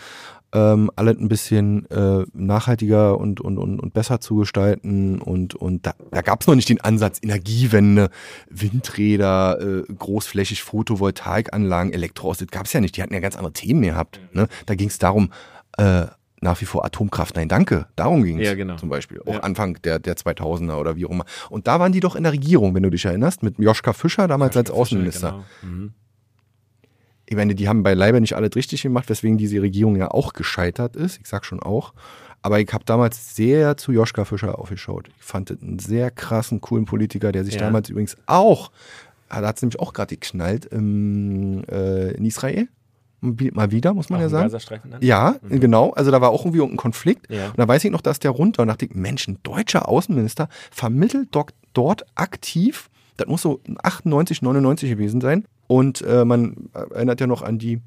ähm, alles ein bisschen äh, nachhaltiger und, und, und, und besser zu gestalten. Und, und da, da gab es noch nicht den Ansatz Energiewende, Windräder, äh, großflächig Photovoltaikanlagen, Elektroautos, das gab es ja nicht. Die hatten ja ganz andere Themen gehabt. Ne? Da ging es darum, äh, nach wie vor Atomkraft, nein, danke. Darum ging es Ja, genau. zum Beispiel. Auch Ja. Anfang der, der 2000er oder wie auch immer. Und da waren die doch in der Regierung, wenn du dich erinnerst, mit Joschka Fischer damals als Außenminister. Genau. Mhm. Ich meine, die haben beileibe nicht alles richtig gemacht, weswegen diese Regierung ja auch gescheitert ist. Ich sag schon auch. Aber ich habe damals sehr zu Joschka Fischer aufgeschaut. Ich fand einen sehr krassen, coolen Politiker, der sich Ja. damals übrigens auch, da hat es nämlich auch gerade geknallt, im, äh, in Israel. Mal wieder, muss man Auch ja sagen. Ja, genau. Also da war auch irgendwie irgendein Konflikt. Ja. Und da weiß ich noch, dass der runter und dachte ich, Mensch, ein deutscher Außenminister vermittelt dort aktiv, das muss so 98, 99 gewesen sein. Und äh, man erinnert ja noch an die,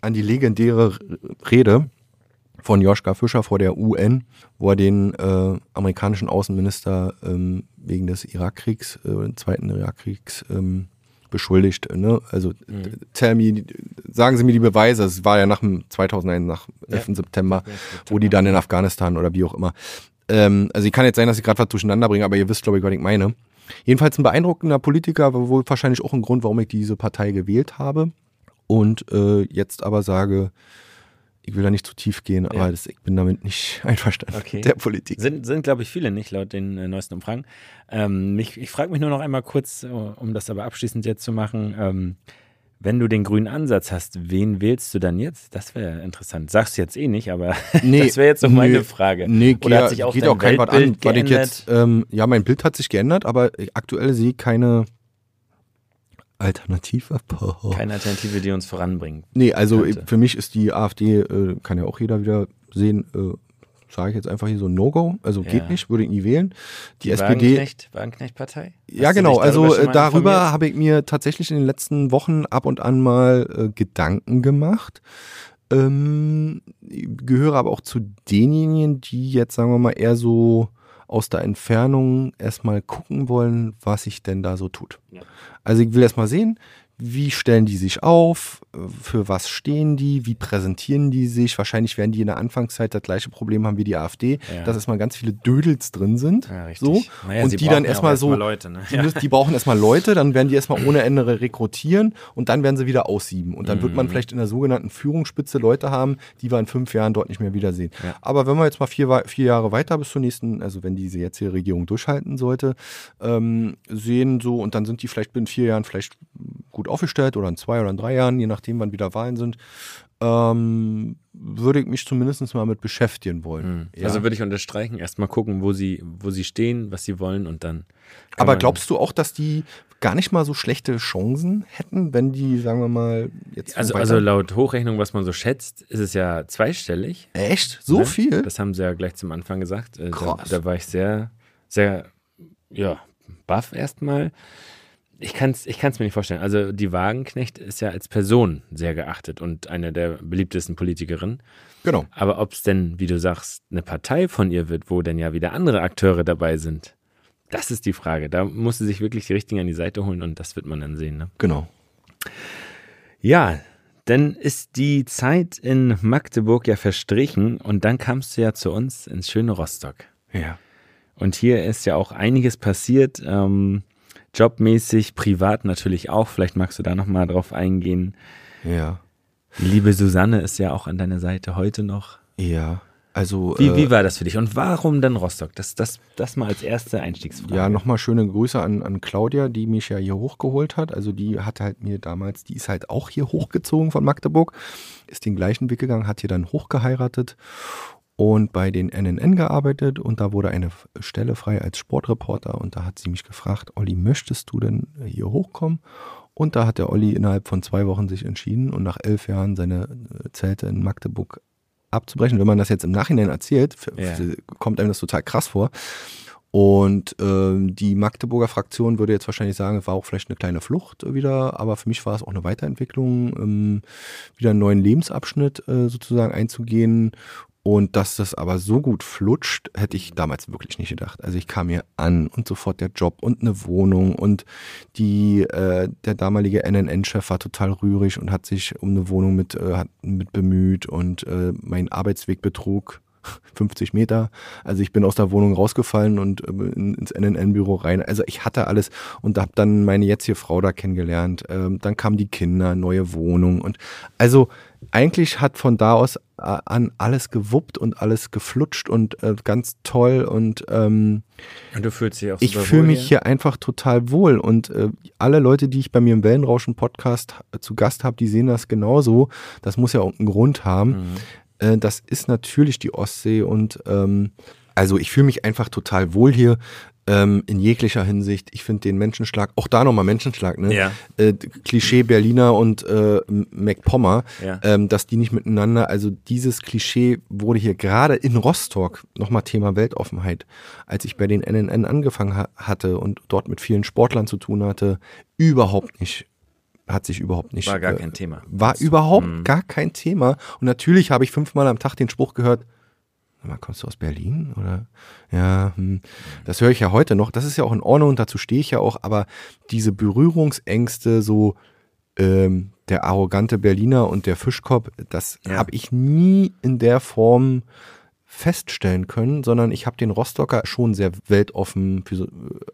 an die legendäre Rede von Joschka Fischer vor der UN, wo er den äh, amerikanischen Außenminister ähm, wegen des Irakkriegs, äh, des zweiten Irakkriegs, ähm, beschuldigt. Ne? Also Mhm. tell me, sagen Sie mir die Beweise. Es war ja nach dem 2001, nach Ja. 11. September, Ja, wo die dann in Afghanistan oder wie auch immer. Ähm, also ich kann jetzt sein, dass ich gerade was durcheinander bringe, aber ihr wisst, glaube ich, was ich meine. Jedenfalls ein beeindruckender Politiker, aber wohl wahrscheinlich auch ein Grund, warum ich diese Partei gewählt habe. Und äh, jetzt aber sage, ich will da nicht zu tief gehen, aber Ja. das, ich bin damit nicht einverstanden Okay. der Politik. Sind, sind glaube ich, viele nicht, laut den äh, neuesten Umfragen. Ähm, mich, ich frage mich nur noch einmal kurz, äh, um das aber abschließend jetzt zu machen. Ähm, wenn du den grünen Ansatz hast, wen wählst du dann jetzt? Das wäre interessant. Sagst du jetzt eh nicht, aber Nee, das wäre jetzt so meine nee, Frage. Nee, Oder geht, hat sich auch geht dein auch kein was an, geändert? jetzt, ähm, ja, mein Bild hat sich geändert, aber aktuell sehe ich keine Alternative. Keine Alternative, die uns voranbringt. Nee, also könnte. für mich ist die AfD, äh, kann ja auch jeder wieder sehen, äh, sage ich jetzt einfach hier so No-Go. Also Ja. geht nicht, würde ich nie wählen. Die, SPD. Wagenknecht, Wagenknecht-Partei? Ja, genau. dich Also darüber darüber habe ich mir tatsächlich in den letzten Wochen ab und an mal äh, Gedanken gemacht. Ähm, gehöre aber auch zu denjenigen, die jetzt, sagen wir mal, eher so aus der Entfernung erstmal gucken wollen, was sich denn da so tut. Ja. Also ich will erstmal sehen, wie stellen die sich auf, für was stehen die, wie präsentieren die sich. Wahrscheinlich werden die in der Anfangszeit das gleiche Problem haben wie die AfD, Ja. dass erstmal ganz viele Dödels drin sind. Ja, so. Naja, und die dann erstmal so, Leute, ne? die, die brauchen erstmal Leute, dann werden die erstmal ohne Ende rekrutieren und dann werden sie wieder aussieben. Und dann wird man Mhm. vielleicht in der sogenannten Führungsspitze Leute haben, die wir in fünf Jahren dort nicht mehr wiedersehen. Ja. Aber wenn wir jetzt mal vier, vier Jahre weiter bis zur nächsten, also wenn diese jetzige Regierung durchhalten sollte, ähm, sehen so und dann sind die vielleicht in vier Jahren vielleicht gut aufgestellt oder in zwei oder in drei Jahren, je nachdem, wann wieder Wahlen sind, ähm, würde ich mich zumindest mal mit beschäftigen wollen. Mhm. Ja. Also würde ich unterstreichen, erstmal gucken, wo sie, wo sie stehen, was sie wollen und dann. Aber glaubst du auch, dass die gar nicht mal so schlechte Chancen hätten, wenn die, sagen wir mal, jetzt Also, also laut Hochrechnung, was man so schätzt, ist es ja zweistellig. echt so ne? viel? Das haben sie ja gleich zum Anfang gesagt. Äh, Da, Krass. da war ich sehr, sehr, ja, baff erstmal. Ich kann es ich kann's mir nicht vorstellen. Also die Wagenknecht ist ja als Person sehr geachtet und eine der beliebtesten Politikerinnen. Genau. Aber ob es denn, wie du sagst, eine Partei von ihr wird, wo denn ja wieder andere Akteure dabei sind, Das ist die Frage. Da muss sie sich wirklich die richtigen an die Seite holen und das wird man dann sehen. Ne? Genau. Ja, dann ist die Zeit in Magdeburg ja verstrichen und dann kamst du ja zu uns ins schöne Rostock. Ja. Und hier ist ja auch einiges passiert, ähm, jobmäßig, privat natürlich auch. Vielleicht magst du da nochmal drauf eingehen. Ja. Liebe Susanne ist ja auch an deiner Seite heute noch. Ja. Also, Wie, äh, wie war das für dich und warum dann Rostock? Das, das, das mal als erste Einstiegsfrage. Ja, nochmal schöne Grüße an, an Claudia, die mich ja hier hochgeholt hat. Also die hat halt mir damals, die ist halt auch hier hochgezogen von Magdeburg, ist den gleichen Weg gegangen, hat hier dann hochgeheiratet und bei den NNN gearbeitet und da wurde eine Stelle frei als Sportreporter und da hat sie mich gefragt, Olli, möchtest du denn hier hochkommen? Und da hat der Olli innerhalb von zwei Wochen sich entschieden und nach elf Jahren seine äh, Zelte in Magdeburg abzubrechen. Wenn man das jetzt im Nachhinein erzählt, Ja. kommt einem das total krass vor. Und ähm, die Magdeburger Fraktion würde jetzt wahrscheinlich sagen, es war auch vielleicht eine kleine Flucht wieder, aber für mich war es auch eine Weiterentwicklung, ähm, wieder einen neuen Lebensabschnitt äh, sozusagen einzugehen. Und dass das aber so gut flutscht, hätte ich damals wirklich nicht gedacht. Also ich kam hier an und sofort der Job und eine Wohnung und die, äh, der damalige NNN-Chef war total rührig und hat sich um eine Wohnung mit, äh, mit bemüht und äh, mein Arbeitsweg betrug 50 Meter. Also ich bin aus der Wohnung rausgefallen und äh, in, ins NNN-Büro rein. Also ich hatte alles und habe dann meine jetzige Frau da kennengelernt. Ähm, dann kamen die Kinder, neue Wohnung und also eigentlich hat von da aus äh, an alles gewuppt und alles geflutscht und äh, ganz toll und ähm, Und du fühlst dich auch ich fühle mich hier einfach total wohl und äh, alle Leute, die ich bei mir im Wellenrauschen Podcast äh, zu Gast habe, die sehen das genauso. Das muss ja auch einen Grund haben. Mhm. Äh, das ist natürlich die Ostsee und ähm, also ich fühle mich einfach total wohl hier ähm, in jeglicher Hinsicht. Ich finde den Menschenschlag, auch da nochmal Menschenschlag, ne? Ja. Äh, Klischee Berliner und äh, MacPommer, Ja. ähm, dass die nicht miteinander, also dieses Klischee wurde hier gerade in Rostock, nochmal Thema Weltoffenheit, als ich bei den NNN angefangen ha hatte und dort mit vielen Sportlern zu tun hatte, überhaupt nicht, hat sich überhaupt nicht. War gar äh, kein Thema. War überhaupt Mhm. gar kein Thema. Und natürlich habe ich fünfmal am Tag den Spruch gehört, mal, kommst du aus Berlin? Oder ja, hm. das höre ich ja heute noch. Das ist ja auch in Ordnung, dazu stehe ich ja auch, aber diese Berührungsängste, so ähm, der arrogante Berliner und der Fischkopf, das Ja. habe ich nie in der Form feststellen können, sondern ich habe den Rostocker schon sehr weltoffen äh,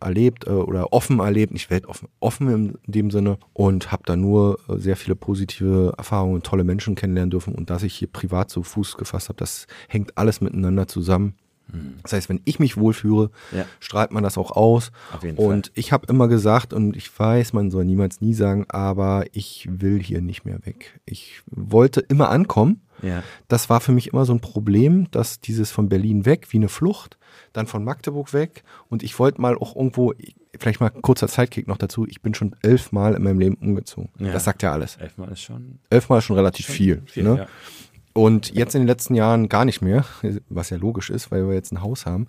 erlebt äh, oder offen erlebt, nicht weltoffen, offen in dem Sinne und habe da nur äh, sehr viele positive Erfahrungen tolle Menschen kennenlernen dürfen und dass ich hier privat so Fuß gefasst habe, das hängt alles miteinander zusammen. Das heißt, wenn ich mich wohlfühle, Ja. strahlt man das auch aus. Und ich habe immer gesagt, und ich weiß, man soll niemals nie sagen, aber ich will hier nicht mehr weg. Ich wollte immer ankommen. Ja. Das war für mich immer so ein Problem, dass dieses von Berlin weg, wie eine Flucht, dann von Magdeburg weg. Und ich wollte mal auch irgendwo, vielleicht mal kurzer Zeitkick noch dazu, ich bin schon elfmal in meinem Leben umgezogen. Ja. Das sagt ja alles. Elfmal ist schon Elfmal ist schon relativ viel. viel. ne? Und jetzt in den letzten Jahren gar nicht mehr, was ja logisch ist, weil wir jetzt ein Haus haben.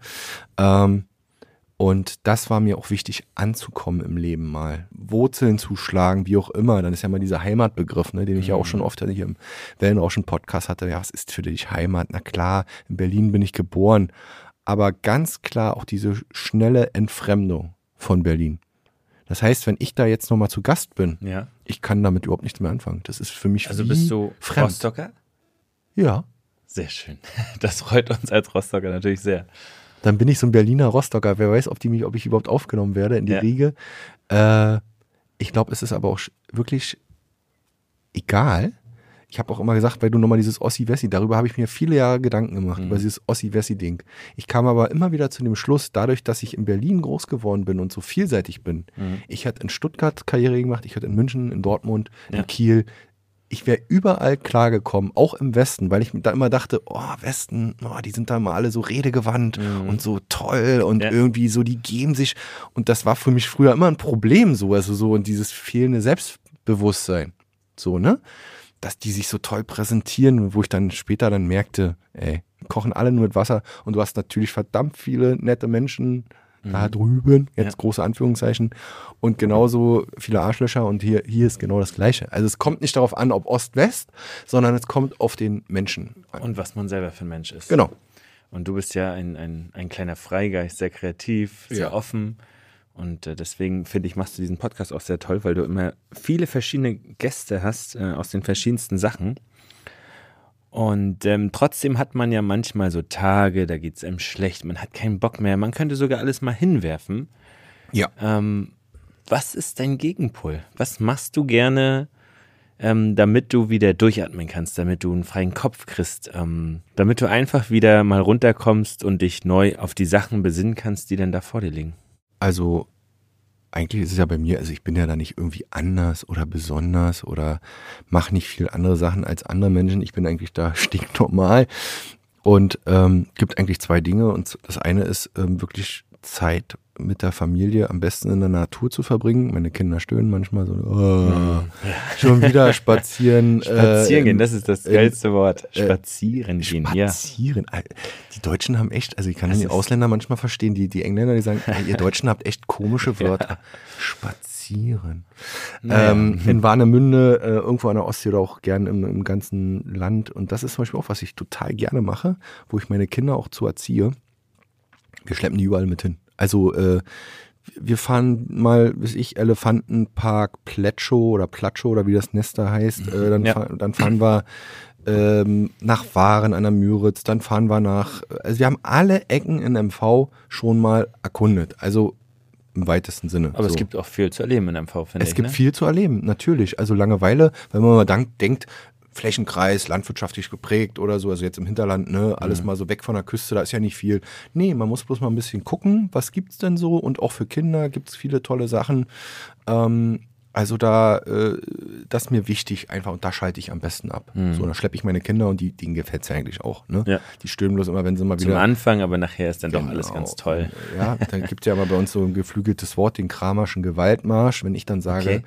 Ähm, und das war mir auch wichtig, anzukommen im Leben mal. Wurzeln zu schlagen, wie auch immer. Dann ist ja mal dieser Heimatbegriff, ne, den ich ja auch schon oft hier im Wellenrauschen-Podcast hatte. Ja, was ist für dich Heimat? Na klar, in Berlin bin ich geboren. Aber ganz klar auch diese schnelle Entfremdung von Berlin. Das heißt, wenn ich da jetzt nochmal zu Gast bin, ja. ich kann damit überhaupt nichts mehr anfangen. Das ist für mich Also wie bist du fremd. Rostocker? Ja. Sehr schön. Das freut uns als Rostocker natürlich sehr. Dann bin ich so ein Berliner Rostocker. Wer weiß, ob, die mich, ob ich überhaupt aufgenommen werde in die Ja. Riege. Äh, ich glaube, es ist aber auch wirklich egal. Ich habe auch immer gesagt, weil du nochmal dieses Ossi-Wessi, darüber habe ich mir viele Jahre Gedanken gemacht, Mhm. über dieses Ossi-Wessi-Ding. Ich kam aber immer wieder zu dem Schluss, dadurch, dass ich in Berlin groß geworden bin und so vielseitig bin. Mhm. Ich hatte in Stuttgart Karriere gemacht, ich hatte in München, in Dortmund, Ja. in Kiel. Ich wäre überall klargekommen, auch im Westen, weil ich da immer dachte, oh, Westen, oh, die sind da mal alle so redegewandt Mhm. und so toll und Ja. irgendwie so, die geben sich. Und das war für mich früher immer ein Problem so, also so und dieses fehlende Selbstbewusstsein. So, ne? Dass die sich so toll präsentieren, wo ich dann später dann merkte, ey, kochen alle nur mit Wasser und du hast natürlich verdammt viele nette Menschen da drüben, jetzt Mhm. Ja. große Anführungszeichen, und genauso viele Arschlöcher und hier, hier ist genau das Gleiche. Also es kommt nicht darauf an, ob Ost-West, sondern es kommt auf den Menschen an. Und was man selber für ein Mensch ist. Genau. Und du bist ja ein, ein, ein kleiner Freigeist, sehr kreativ, sehr Ja. offen. Und äh, deswegen finde ich, machst du diesen Podcast auch sehr toll, weil du immer viele verschiedene Gäste hast äh, aus den verschiedensten Sachen. Und ähm, trotzdem hat man ja manchmal so Tage, da geht es einem schlecht, man hat keinen Bock mehr, man könnte sogar alles mal hinwerfen. Ja. Ähm, was ist dein Gegenpol? Was machst du gerne, ähm, damit du wieder durchatmen kannst, damit du einen freien Kopf kriegst, ähm, damit du einfach wieder mal runterkommst und dich neu auf die Sachen besinnen kannst, die dann da vor dir liegen? Also eigentlich ist es ja bei mir, also ich bin ja da nicht irgendwie anders oder besonders oder mache nicht viel andere Sachen als andere Menschen. Ich bin eigentlich da stinknormal und ähm, gibt eigentlich zwei Dinge. Und das eine ist ähm, wirklich Zeit mit der Familie am besten in der Natur zu verbringen. Meine Kinder stöhnen manchmal so, oh, schon wieder spazieren. Spazieren äh, gehen, das ist das geilste Wort. äh, Spazieren gehen, ja. Spazieren. Al- Die Deutschen haben echt, also ich kann Das die Ausländer manchmal verstehen, die, die Engländer, die sagen, ey, ihr Deutschen habt echt komische Wörter. Spazieren. Naja. Ähm, in Warnemünde, äh, irgendwo an der Ostsee oder auch gern im, im ganzen Land. Und das ist zum Beispiel auch, was ich total gerne mache, wo ich meine Kinder auch zu erziehe. Wir schleppen die überall mit hin. Also äh, wir fahren mal, bis ich, Elefantenpark Pletschow oder Platschow oder wie das Nest da heißt. Äh, dann, Ja. fahr, dann fahren wir ähm, nach Waren an der Müritz, dann fahren wir nach, also wir haben alle Ecken in MV schon mal erkundet. Also im weitesten Sinne. Aber es So. gibt auch viel zu erleben in MV, finde Es ich. gibt ne? viel zu erleben, natürlich. Also Langeweile, wenn man mal denkt, Flächenkreis, landwirtschaftlich geprägt oder so, also jetzt im Hinterland, ne, alles Mhm. mal so weg von der Küste, da ist ja nicht viel. Nee, man muss bloß mal ein bisschen gucken, was gibt's denn so und auch für Kinder gibt's viele tolle Sachen. Ähm, also da, äh, das ist mir wichtig einfach und da schalte ich am besten ab. So, da schleppe ich meine Kinder und die, denen gefällt's ja eigentlich auch, ne? Mhm. Ja. Die stöhnen bloß immer, wenn sie mal Zum wieder Anfang, aber nachher ist dann doch Genau. alles ganz toll. Ja, dann gibt es ja mal bei uns so ein geflügeltes Wort, den Kramerschen Gewaltmarsch. Wenn ich dann sage, Okay.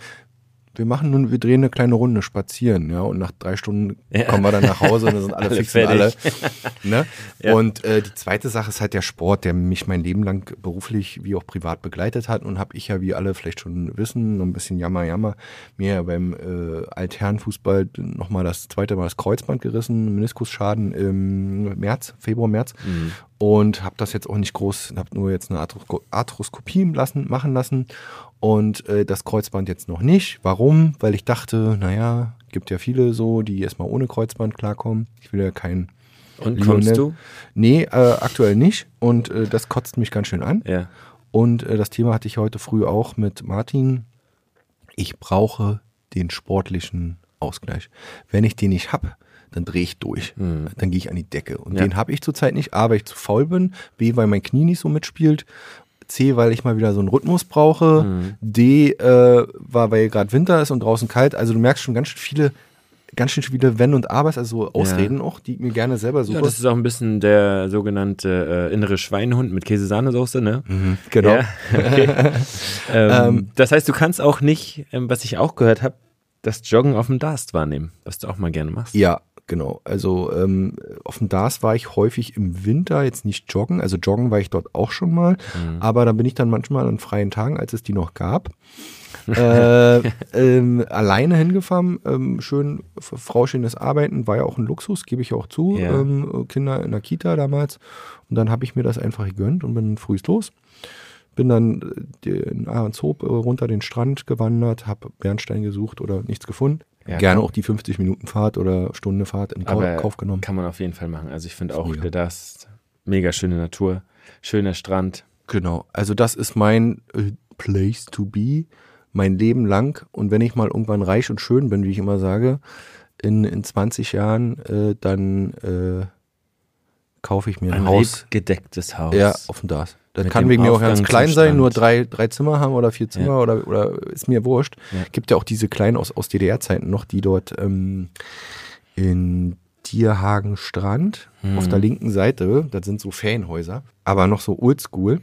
Wir machen nun, wir drehen eine kleine Runde spazieren, ja, und nach drei Stunden Ja. kommen wir dann nach Hause und dann sind alle, Alle fix und alle. Ne? Ja. Und äh, die zweite Sache ist halt der Sport, der mich mein Leben lang beruflich wie auch privat begleitet hat und habe ich ja, wie alle vielleicht schon wissen, noch ein bisschen jammer, jammer, mir ja beim äh, Altherrenfußball nochmal das zweite Mal das Kreuzband gerissen, Meniskusschaden im März, Februar, März Mhm. und habe das jetzt auch nicht groß, habe nur jetzt eine Arthrosko Arthroskopie lassen, machen lassen und äh, das Kreuzband jetzt noch nicht. Warum? Weil ich dachte, naja, gibt ja viele so, die erstmal ohne Kreuzband klarkommen. Ich will ja kein Und Lionel- kommst du? Nee, äh, aktuell nicht und äh, das kotzt mich ganz schön an. Ja. Und äh, das Thema hatte ich heute früh auch mit Martin. Ich brauche den sportlichen Ausgleich. Wenn ich den nicht hab, dann drehe ich durch. Dann gehe ich an die Decke. Und Ja. den habe ich zurzeit nicht. A, weil ich zu faul bin. B, weil mein Knie nicht so mitspielt. C, weil ich mal wieder so einen Rhythmus brauche. D, äh, war, weil gerade Winter ist und draußen kalt. Also du merkst schon ganz schön viele, ganz schön viele Wenn und Abers, also so Ausreden auch, die ich mir gerne selber suche. Ja, das ist auch ein bisschen der sogenannte äh, innere Schweinehund mit Käse-Sahnesoße, ne? Mhm, genau. Ja, okay. ähm, das heißt, du kannst auch nicht, ähm, was ich auch gehört habe, das Joggen auf dem Dast wahrnehmen, was du auch mal gerne machst. Ja, genau. Also ähm, auf dem DAS war ich häufig im Winter, jetzt nicht joggen. Also joggen war ich dort auch schon mal. Aber da bin ich dann manchmal an freien Tagen, als es die noch gab, äh, ähm, alleine hingefahren. Ähm, schön frauschönes Arbeiten, war ja auch ein Luxus, gebe ich auch zu. Ja. Ähm, Kinder in der Kita damals. Und dann habe ich mir das einfach gegönnt und bin frühst los. Bin dann äh, den Ahrenshoop äh, runter den Strand gewandert, habe Bernstein gesucht oder nichts gefunden. Ja, Gerne auch die 50 Minuten Fahrt oder Stunde Fahrt in Kau Aber Kauf genommen. kann man auf jeden Fall machen. Also ich finde auch Mega. Dast, mega schöne Natur, schöner Strand. Genau. Also das ist mein äh, Place to be, mein Leben lang. Und wenn ich mal irgendwann reich und schön bin, wie ich immer sage, in, in 20 Jahren, äh, dann äh, kaufe ich mir ein, Ein Haus. gedecktes Haus. Ja, auf dem Das. Das kann wegen mir auch ganz klein sein, nur drei, drei Zimmer haben oder vier Zimmer Ja. oder, oder ist mir wurscht. Ja. Gibt ja auch diese kleinen aus, aus DDR-Zeiten noch, die dort ähm, in Dierhagen Strand Mhm. auf der linken Seite, das sind so Ferienhäuser, aber noch so oldschool.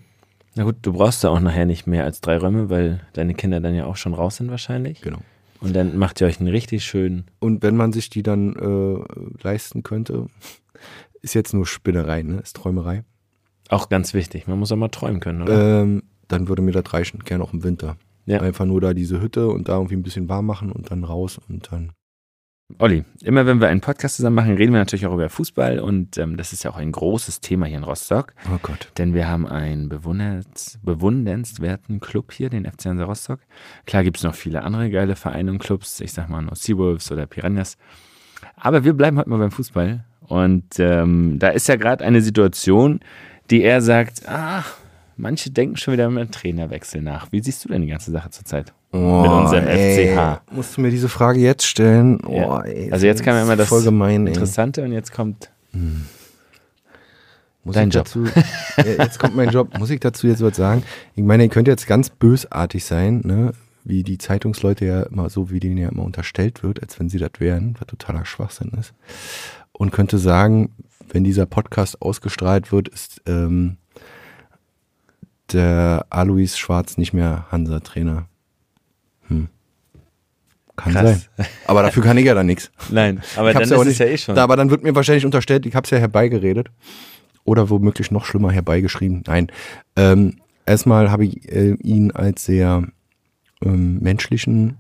Na gut, du brauchst da auch nachher nicht mehr als drei Räume, weil deine Kinder dann ja auch schon raus sind wahrscheinlich. Genau. Und dann macht ihr euch einen richtig schönen. Und wenn man sich die dann äh, leisten könnte, ist jetzt nur Spinnerei, ne? Ist Träumerei. Auch ganz wichtig. Man muss auch mal träumen können, oder? Ähm, dann würde mir das reichen, gerne auch im Winter. Ja. Einfach nur da diese Hütte und da irgendwie ein bisschen warm machen und dann raus und dann Olli, immer wenn wir einen Podcast zusammen machen, reden wir natürlich auch über Fußball und ähm, das ist ja auch ein großes Thema hier in Rostock. Oh Gott. Denn wir haben einen bewunderns, bewundernswerten Club hier, den FC Hansa Rostock. Klar gibt es noch viele andere geile Vereine und Clubs, ich sag mal nur Seawolves oder Piranhas. Aber wir bleiben heute mal beim Fußball. Und ähm, da ist ja gerade eine Situation, die er sagt, ach, manche denken schon wieder mit Trainerwechsel nach. Wie siehst du denn die ganze Sache zurzeit? Oh, mit unserem ey, FCH. Musst du mir diese Frage jetzt stellen? Oh, Ja. ey, Also jetzt kam ja immer das gemein, ey. Interessante und jetzt kommt Muss Dein Job. Dazu, jetzt kommt mein Job. Muss ich dazu jetzt was sagen? Ich meine, ihr könnt jetzt ganz bösartig sein, ne? wie die Zeitungsleute ja immer so, wie denen ja immer unterstellt wird, als wenn sie das wären, was totaler Schwachsinn ist. Und könnte sagen, wenn dieser Podcast ausgestrahlt wird, ist ähm, der Alois Schwarz nicht mehr Hansa-Trainer. Hm. Kann Krass. sein. Aber dafür kann ich ja dann nichts. Nein, aber dann ist ja es nicht, ja eh schon. Da, aber dann wird mir wahrscheinlich unterstellt, ich habe es ja herbeigeredet. Oder womöglich noch schlimmer herbeigeschrieben. Nein. Ähm, erstmal habe ich äh, ihn als sehr ähm, menschlichen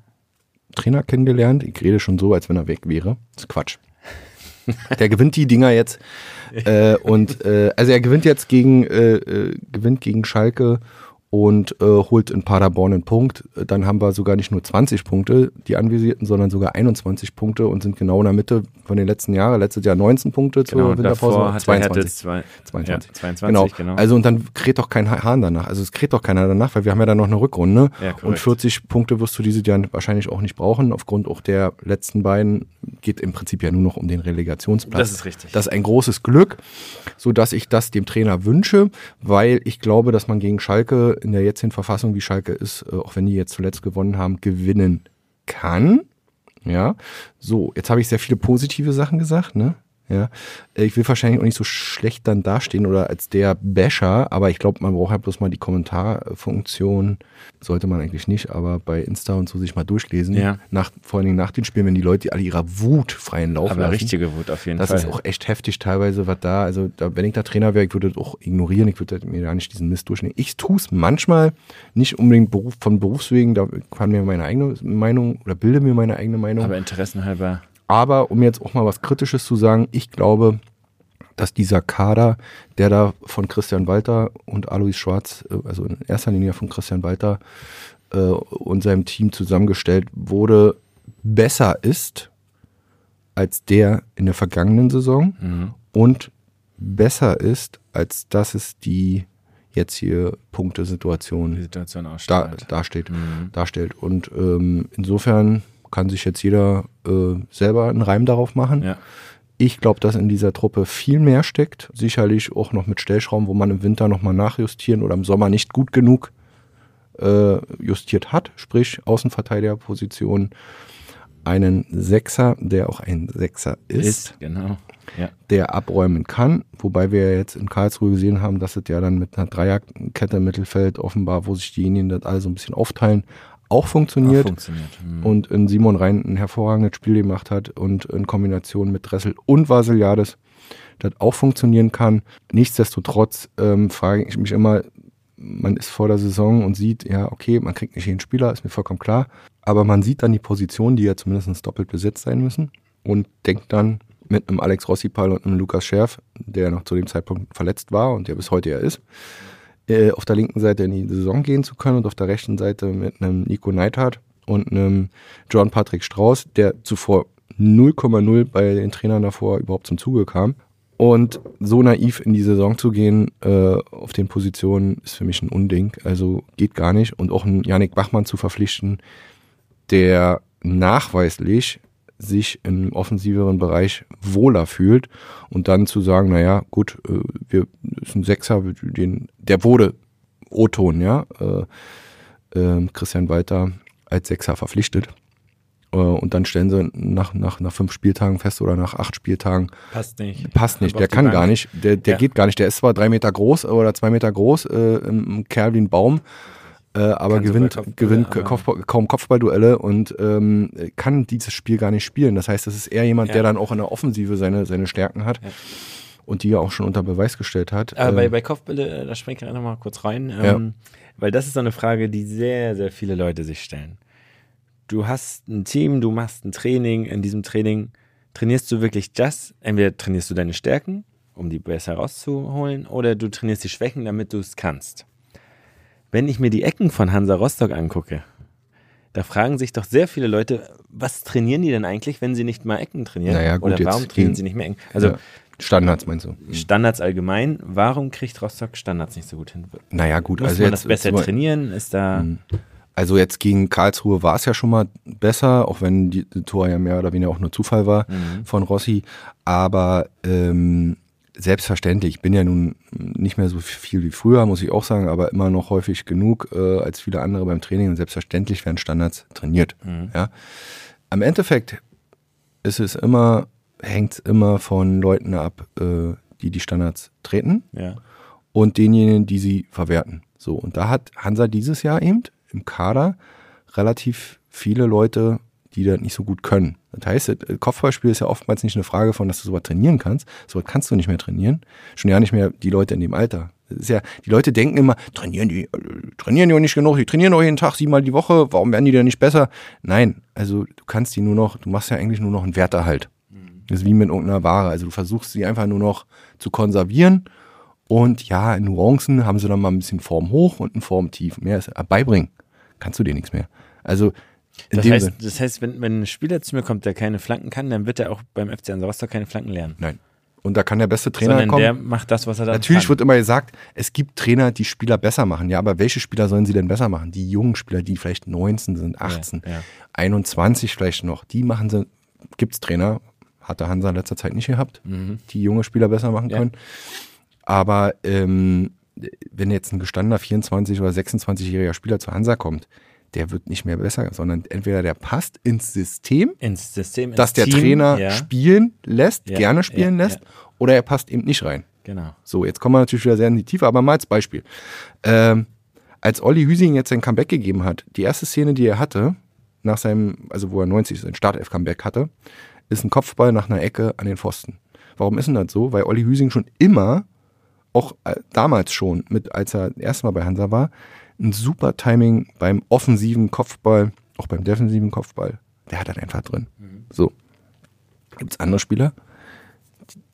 Trainer kennengelernt. Ich rede schon so, als wenn er weg wäre. Das ist Quatsch. Der gewinnt die Dinger jetzt. Äh, und äh, also er gewinnt jetzt gegen, äh, äh, gewinnt gegen Schalke und äh, holt in Paderborn einen Punkt. Dann haben wir sogar nicht nur 20 Punkte, die anvisierten, sondern sogar 21 Punkte und sind genau in der Mitte von den letzten Jahren. Letztes Jahr 19 Punkte zur genau, Winterpause. davor hat der Hertha zwei, 22. Ja, 22, Genau. genau. Also und dann kräht doch kein Hahn danach. Also es kräht doch keiner danach, weil wir haben ja dann noch eine Rückrunde. Ja, und 40 Punkte wirst du diese Jahr wahrscheinlich auch nicht brauchen. Aufgrund auch der letzten beiden geht im Prinzip ja nur noch um den Relegationsplatz. Das ist richtig. Das ist ein großes Glück, so dass ich das dem Trainer wünsche, weil ich glaube, dass man gegen Schalke in der jetzigen Verfassung, wie Schalke ist, äh, auch wenn die jetzt zuletzt gewonnen haben, gewinnen kann. Ja, so, jetzt habe ich sehr viele positive Sachen gesagt, ne? Ja, ich will wahrscheinlich auch nicht so schlecht dann dastehen oder als der Basher, aber ich glaube, man braucht halt bloß mal die Kommentarfunktion. Sollte man eigentlich nicht, aber bei Insta und so sich mal durchlesen. Ja. Nach, vor allen Dingen nach den Spielen, wenn die Leute alle ihrer Wut freien Lauf aber lassen. richtige Wut auf jeden Das Fall. ist auch echt heftig teilweise, was da, also da, wenn ich da Trainer wäre, ich würde das auch ignorieren, ich würde mir gar nicht diesen Mist durchnehmen. Ich tue es manchmal, nicht unbedingt Beruf, von Berufswegen, da kann mir meine eigene Meinung oder bilde mir meine eigene Meinung. aber interessenhalber. Aber um jetzt auch mal was Kritisches zu sagen, ich glaube, dass dieser Kader, der da von Christian Walter und Alois Schwarz, äh, also in erster Linie von Christian Walter äh, und seinem Team zusammengestellt wurde, besser ist als der in der vergangenen Saison Mhm. und besser ist, als dass es die jetzt hier Punktesituation Situation da, ausstrahlt. dasteht, Mhm. darstellt. Und ähm, insofern kann sich jetzt jeder äh, selber einen Reim darauf machen. Ja. Ich glaube, dass in dieser Truppe viel mehr steckt. Sicherlich auch noch mit Stellschrauben, wo man im Winter nochmal nachjustieren oder im Sommer nicht gut genug äh, justiert hat. Sprich, Außenverteidigerposition. Einen Sechser, der auch ein Sechser ist, Ist, genau. Ja. der abräumen kann. Wobei wir jetzt in Karlsruhe gesehen haben, dass es ja dann mit einer Dreierkette im Mittelfeld offenbar, wo sich diejenigen das alle so ein bisschen aufteilen, auch funktioniert Auch funktioniert. Mhm. und in Simon Rhein ein hervorragendes Spiel gemacht hat und in Kombination mit Dressel und Vasiliades das auch funktionieren kann. Nichtsdestotrotz ähm, frage ich mich immer, man ist vor der Saison und sieht, ja, okay, man kriegt nicht jeden Spieler, ist mir vollkommen klar, aber man sieht dann die Positionen, die ja zumindest doppelt besetzt sein müssen und denkt dann mit einem Alex Rossipal und einem Lukas Scherf, der noch zu dem Zeitpunkt verletzt war und der bis heute ja ist, äh, auf der linken Seite in die Saison gehen zu können und auf der rechten Seite mit einem Nico Neidhardt und einem John Patrick Strauß, der zuvor 0,0 bei den Trainern davor überhaupt zum Zuge kam. Und so naiv in die Saison zu gehen äh, auf den Positionen ist für mich ein Unding. Also geht gar nicht. Und auch einen Yannick Bachmann zu verpflichten, der nachweislich sich im offensiveren Bereich wohler fühlt und dann zu sagen, naja, gut, äh, wir ist ein Sechser, den, der wurde O-Ton, ja, äh, äh, Christian Walter als Sechser verpflichtet. Äh, und dann stellen sie nach, nach, nach fünf Spieltagen fest oder nach acht Spieltagen, Passt nicht. passt nicht, der kann Bank. gar nicht, der, der Ja. geht gar nicht. Der ist zwar drei Meter groß oder zwei Meter groß, äh, ein Kerl wie ein Baum, äh, aber Kann gewinnt, sogar Kopfbälle, gewinnt aber- Kopfball, kaum Kopfballduelle und ähm, kann dieses Spiel gar nicht spielen. Das heißt, das ist eher jemand, Ja. der dann auch in der Offensive seine, seine Stärken hat Ja. und die er auch schon unter Beweis gestellt hat. Aber bei, Ähm, bei Kopfbälle, äh, da springe ich noch mal kurz rein, Ja. ähm, weil das ist so eine Frage, die sehr, sehr viele Leute sich stellen. du hast ein Team, du machst ein Training. In diesem Training trainierst du wirklich just, entweder trainierst du deine Stärken, um die besser rauszuholen, oder du trainierst die Schwächen, damit du es kannst. Wenn ich mir die Ecken von Hansa Rostock angucke, da fragen sich doch sehr viele Leute, was trainieren die denn eigentlich, wenn sie nicht mal Ecken trainieren? Naja, gut, Oder warum trainieren sie nicht mehr Ecken? Also ja. Standards meinst du? Standards allgemein, warum kriegt Rostock Standards nicht so gut hin? Naja, gut. Muss also man jetzt, das besser trainieren? Ist da. Also jetzt gegen Karlsruhe war es ja schon mal besser, auch wenn die, Tor ja mehr oder weniger auch nur Zufall war von Rossi. Aber ähm, selbstverständlich, ich bin ja nun nicht mehr so viel wie früher, muss ich auch sagen, aber immer noch häufig genug äh, als viele andere beim Training und selbstverständlich werden Standards trainiert. Ja. Am Endeffekt ist es immer, hängt es immer von Leuten ab, äh, die die Standards treten Ja. und denjenigen, die sie verwerten. So, und da hat Hansa dieses Jahr eben im Kader relativ viele Leute, die das nicht so gut können. Das heißt, das Kopfballspiel ist ja oftmals nicht eine Frage von, dass du sowas trainieren kannst. Sowas kannst du nicht mehr trainieren. Schon ja nicht mehr die Leute in dem Alter. Das ist ja, die Leute denken immer, trainieren die, äh, trainieren die auch nicht genug, die trainieren doch jeden Tag siebenmal die Woche, warum werden die denn nicht besser? Nein, also du kannst die nur noch, du machst ja eigentlich nur noch einen Werterhalt. Das ist wie mit irgendeiner Ware. Also du versuchst sie einfach nur noch zu konservieren und ja, in Nuancen haben sie dann mal ein bisschen Form hoch und ein Form tief. Mehr ist äh, beibringen. Kannst du dir nichts mehr. Also Das heißt, Sinn. das heißt wenn, wenn ein Spieler zu mir kommt, der keine Flanken kann, dann wird er auch beim FC Hansa Rostock keine Flanken lernen. Nein. Und da kann der beste Trainer Sondern kommen. der macht das, was er dann Natürlich kann. wird immer gesagt, es gibt Trainer, die Spieler besser machen. Ja, aber welche Spieler sollen sie denn besser machen? Die jungen Spieler, die vielleicht 19 sind, 18, ja. 21 vielleicht noch, die machen sie, gibt's Trainer, hat der Hansa in letzter Zeit nicht gehabt, die junge Spieler besser machen Mhm. Ja. können. Aber ähm, wenn jetzt ein gestandener 24 oder 26-jähriger Spieler zu Hansa kommt, der wird nicht mehr besser, sondern entweder der passt ins System, ins System, ins dass der Team, Trainer ja, spielen lässt, Ja, gerne spielen ja, lässt, oder er passt eben nicht rein. Genau. So, jetzt kommen wir natürlich wieder sehr in die Tiefe, aber mal als Beispiel. Ähm, als Olli Hüsing jetzt sein Comeback gegeben hat, die erste Szene, die er hatte, nach seinem, also wo er 90 sein Startelf-Comeback hatte, ist ein Kopfball nach einer Ecke an den Pfosten. Warum ist denn das so? Weil Olli Hüsing schon immer, auch äh, damals schon, mit, als er erstmal bei Hansa war, ein super Timing beim offensiven Kopfball, auch beim defensiven Kopfball, der hat das einfach drin. So. Gibt es andere Spieler,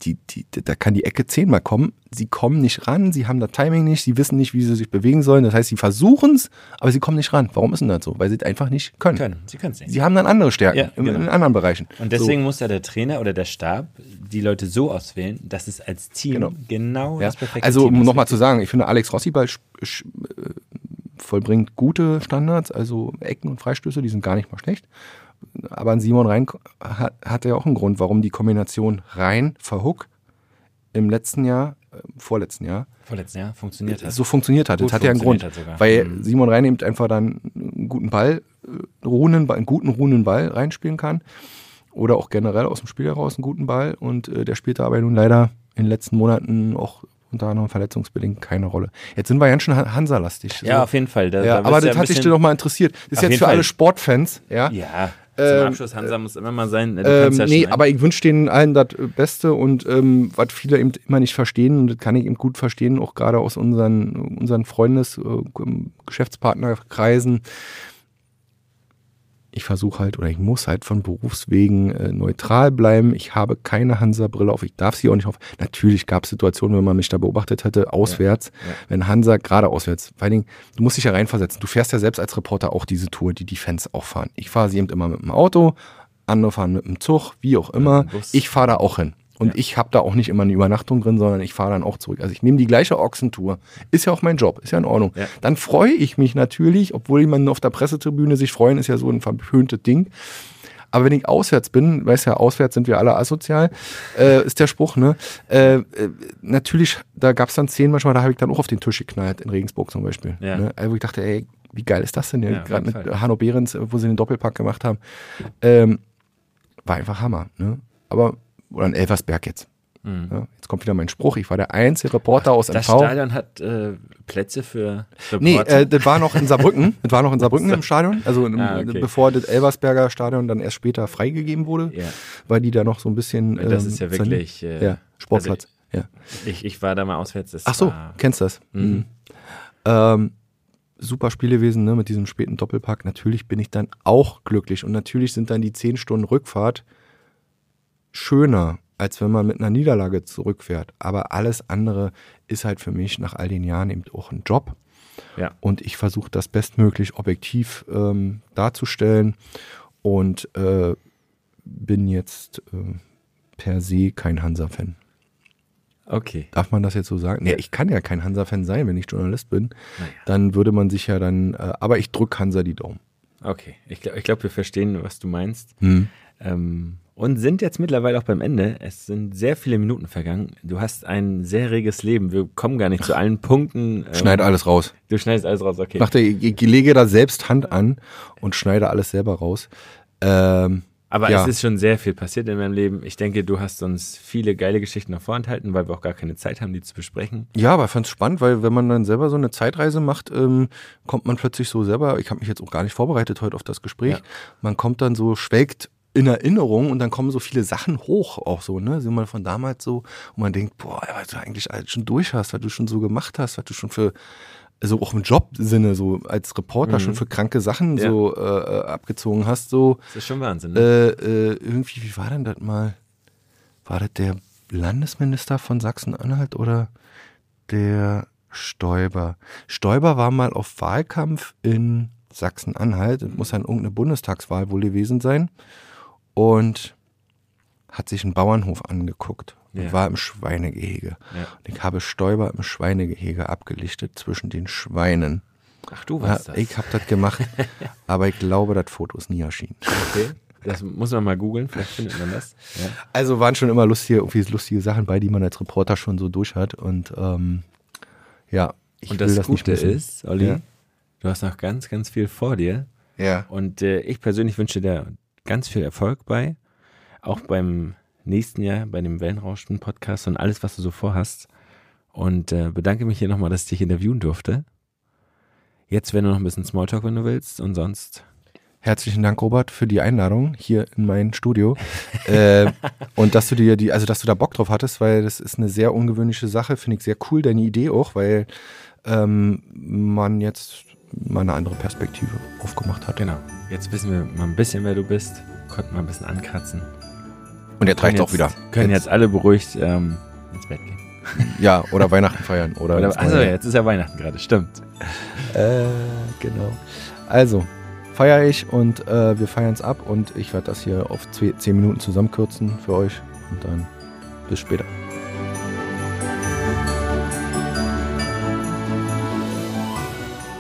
die, die, die, da kann die Ecke zehnmal kommen. Sie kommen nicht ran, sie haben das Timing nicht, sie wissen nicht, wie sie sich bewegen sollen. Das heißt, sie versuchen es, aber sie kommen nicht ran. Warum ist denn das so? Weil sie es einfach nicht können. Können. Sie können es nicht. Sie haben dann andere Stärken Ja, in, genau. in anderen Bereichen. Und deswegen muss ja der Trainer oder der Stab die Leute so auswählen, dass es als Team Genau. genau, Ja. das perfekte Also, Team um ist. nochmal zu sagen, ich finde, Alex sch- äh, vollbringt gute Standards, also Ecken und Freistöße, die sind gar nicht mal schlecht. Aber an Simon Rhein hat, hat ja auch einen Grund, warum die Kombination Rhein Verhook im letzten Jahr, äh, vorletzten Jahr, Vorletzten Jahr funktioniert hat. so funktioniert hat. Gut das hat ja einen Grund. Weil Mhm. Simon Rhein eben einfach dann einen guten Ball, äh, ruhenden, einen guten ruhenden Ball reinspielen kann. Oder auch generell aus dem Spiel heraus einen guten Ball. Und äh, der spielte aber nun leider in den letzten Monaten auch unter anderem verletzungsbedingt keine Rolle. Jetzt sind wir ganz schön Han- Hansa-lastig. ja, So. auf jeden Fall. Da, ja da aber das ein hat dich doch mal interessiert. Das ist jetzt für alle Fall. Sportfans, ja. Ja, zum Ähm, Abschluss, Hansa muss immer mal sein. Ähm, ja nee, aber ich wünsche denen allen das äh, Beste und ähm, was viele eben immer nicht verstehen, und das kann ich eben gut verstehen, auch gerade aus unseren, unseren Freundes-, äh, Geschäftspartnerkreisen. Ich versuche halt oder ich muss halt von Berufswegen äh, neutral bleiben. Ich habe keine Hansa-Brille auf. Ich darf sie auch nicht auf. Natürlich gab es Situationen, wenn man mich da beobachtet hätte, auswärts, ja. wenn Hansa gerade auswärts. Vor allen Dingen, du musst dich ja reinversetzen. Du fährst ja selbst als Reporter auch diese Tour, die die Fans auch fahren. Ich fahre sie eben immer mit dem Auto, andere fahren mit dem Zug, wie auch immer. Ich fahre da auch hin. Und ich habe da auch nicht immer eine Übernachtung drin, sondern ich fahre dann auch zurück. Also ich nehme die gleiche Ochsentour. Ist ja auch mein Job, ist ja in Ordnung. Ja. Dann freue ich mich natürlich, obwohl man auf der Pressetribüne sich freuen, ist ja so ein verpöntes Ding. Aber wenn ich auswärts bin, weiß ja, auswärts sind wir alle asozial, äh, ist der Spruch, ne? Äh, äh, natürlich, da gab es dann Szenen manchmal, da habe ich dann auch auf den Tisch geknallt, in Regensburg zum Beispiel. Ja. Ne? Also wo ich dachte, ey, wie geil ist das denn? Ja, Ja, Gerade mit Fall. Hanno Behrens, wo sie den Doppelpack gemacht haben. Ähm, war einfach Hammer. Ne? Aber, oder in Elversberg jetzt. Ja, jetzt kommt wieder mein Spruch. Ich war der einzige Reporter aus Mhm. das MV. Stadion hat äh, Plätze für Nee, Reporter. äh, das war noch in Saarbrücken. das war noch in Saarbrücken im Stadion. Also im, Ah, okay. bevor das Elversberger Stadion dann erst später freigegeben wurde, Ja. weil die da noch so ein bisschen. Das ähm, ist ja wirklich, äh, ja, Sportplatz. ja. ich, ich war da mal auswärts. Das Ach so, kennst das. Mhm. Mhm. Ähm, super Spiel gewesen, ne, mit diesem späten Doppelpack. Natürlich bin ich dann auch glücklich und natürlich sind dann die 10 Stunden Rückfahrt schöner, als wenn man mit einer Niederlage zurückfährt. Aber alles andere ist halt für mich nach all den Jahren eben auch ein Job. Ja. Und ich versuche das bestmöglich objektiv ähm, darzustellen und äh, bin jetzt äh, per se kein Hansa-Fan. Okay. Darf man das jetzt so sagen? Nee, ich kann ja kein Hansa-Fan sein, wenn ich Journalist bin. Naja. Dann würde man sich ja dann, äh, aber ich drücke Hansa die Daumen. Okay. Ich glaube, ich glaub, wir verstehen, was du meinst. Hm. Ähm, und sind jetzt mittlerweile auch beim Ende. Es sind sehr viele Minuten vergangen. Du hast ein sehr reges Leben. Wir kommen gar nicht zu allen Punkten. Ähm, Schneide alles raus. Du schneidest alles raus, okay. Mach der, ich, lege da selbst Hand an und schneide alles selber raus. Ähm, Aber ja. es ist schon sehr viel passiert in meinem Leben. Ich denke, du hast uns viele geile Geschichten noch vorenthalten, weil wir auch gar keine Zeit haben, die zu besprechen. Ja, aber ich fand's spannend, weil wenn man dann selber so eine Zeitreise macht, ähm, kommt man plötzlich so selber, ich habe mich jetzt auch gar nicht vorbereitet heute auf das Gespräch, Ja. man kommt dann so, schwelgt in Erinnerung und dann kommen so viele Sachen hoch auch so, ne? Sind man von damals so und man denkt, boah, was du eigentlich alles schon durch hast, was du schon so gemacht hast, was du schon für also auch im Jobsinne so als Reporter Mhm. schon für kranke Sachen Ja. so äh, abgezogen hast, so Das ist schon Wahnsinn. Ne? äh, äh, irgendwie, wie war denn das mal? War das der Landesminister von Sachsen-Anhalt oder der Stoiber? Stoiber war mal auf Wahlkampf in Sachsen-Anhalt. Das muss dann irgendeine Bundestagswahl wohl gewesen sein. Und hat sich einen Bauernhof angeguckt und Ja. war im Schweinegehege. Ja. Und ich habe Stoiber im Schweinegehege abgelichtet zwischen den Schweinen. Ach, du Ja, warst das. ich habe das gemacht, aber ich glaube, das Foto ist nie erschienen. Okay. Das muss man mal googeln, vielleicht findet man das. Ja. Also waren schon immer lustige, irgendwie lustige Sachen bei, die man als Reporter schon so durch hat. Und ähm, ja, ich Und das, das nicht Gute ist, Olli, Ja. du hast noch ganz, ganz viel vor dir. Ja. Und äh, ich persönlich wünsche dir ganz viel Erfolg bei, auch beim nächsten Jahr, bei dem Wellenrauschen-Podcast und alles, was du so vorhast. Und äh, bedanke mich hier nochmal, dass ich dich interviewen durfte. Jetzt wäre nur noch ein bisschen Smalltalk, wenn du willst. Und sonst, Herzlichen Dank, Robert, für die Einladung hier in mein Studio. äh, und dass du dir die, also dass du da Bock drauf hattest, weil das ist eine sehr ungewöhnliche Sache, finde ich sehr cool, deine Idee auch, weil ähm, man jetzt mal eine andere Perspektive aufgemacht hat. genau. Jetzt wissen wir mal ein bisschen, wer du bist. Konnten mal ein bisschen ankratzen. Und jetzt reicht auch wieder. jetzt- Können jetzt alle beruhigt ähm, ins Bett gehen. Ja, oder Weihnachten feiern. Oder, Oder, also jetzt ist ja Weihnachten gerade, stimmt. Äh, genau. Also, feiere ich und äh, wir feiern es ab und ich werde das hier auf zwe- zehn Minuten zusammenkürzen für euch und dann bis später.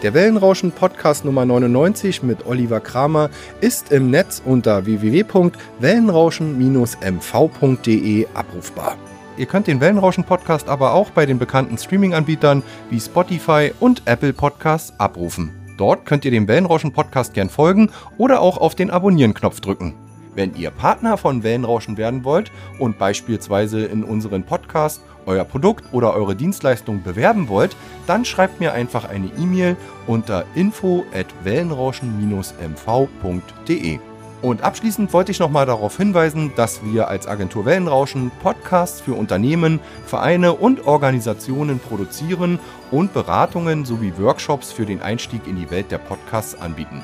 Der Wellenrauschen Podcast Nummer 99 mit Oliver Kramer ist im Netz unter www.wellenrauschen-mv.de abrufbar. Ihr könnt den Wellenrauschen Podcast aber auch bei den bekannten Streaming-Anbietern wie Spotify und Apple Podcasts abrufen. Dort könnt ihr dem Wellenrauschen Podcast gern folgen oder auch auf den Abonnieren-Knopf drücken. Wenn ihr Partner von Wellenrauschen werden wollt und beispielsweise in unseren Podcast euer Produkt oder eure Dienstleistung bewerben wollt, dann schreibt mir einfach eine E-Mail unter info at wellenrauschen-mv.de. Und abschließend wollte ich nochmal darauf hinweisen, dass wir als Agentur Wellenrauschen Podcasts für Unternehmen, Vereine und Organisationen produzieren und Beratungen sowie Workshops für den Einstieg in die Welt der Podcasts anbieten.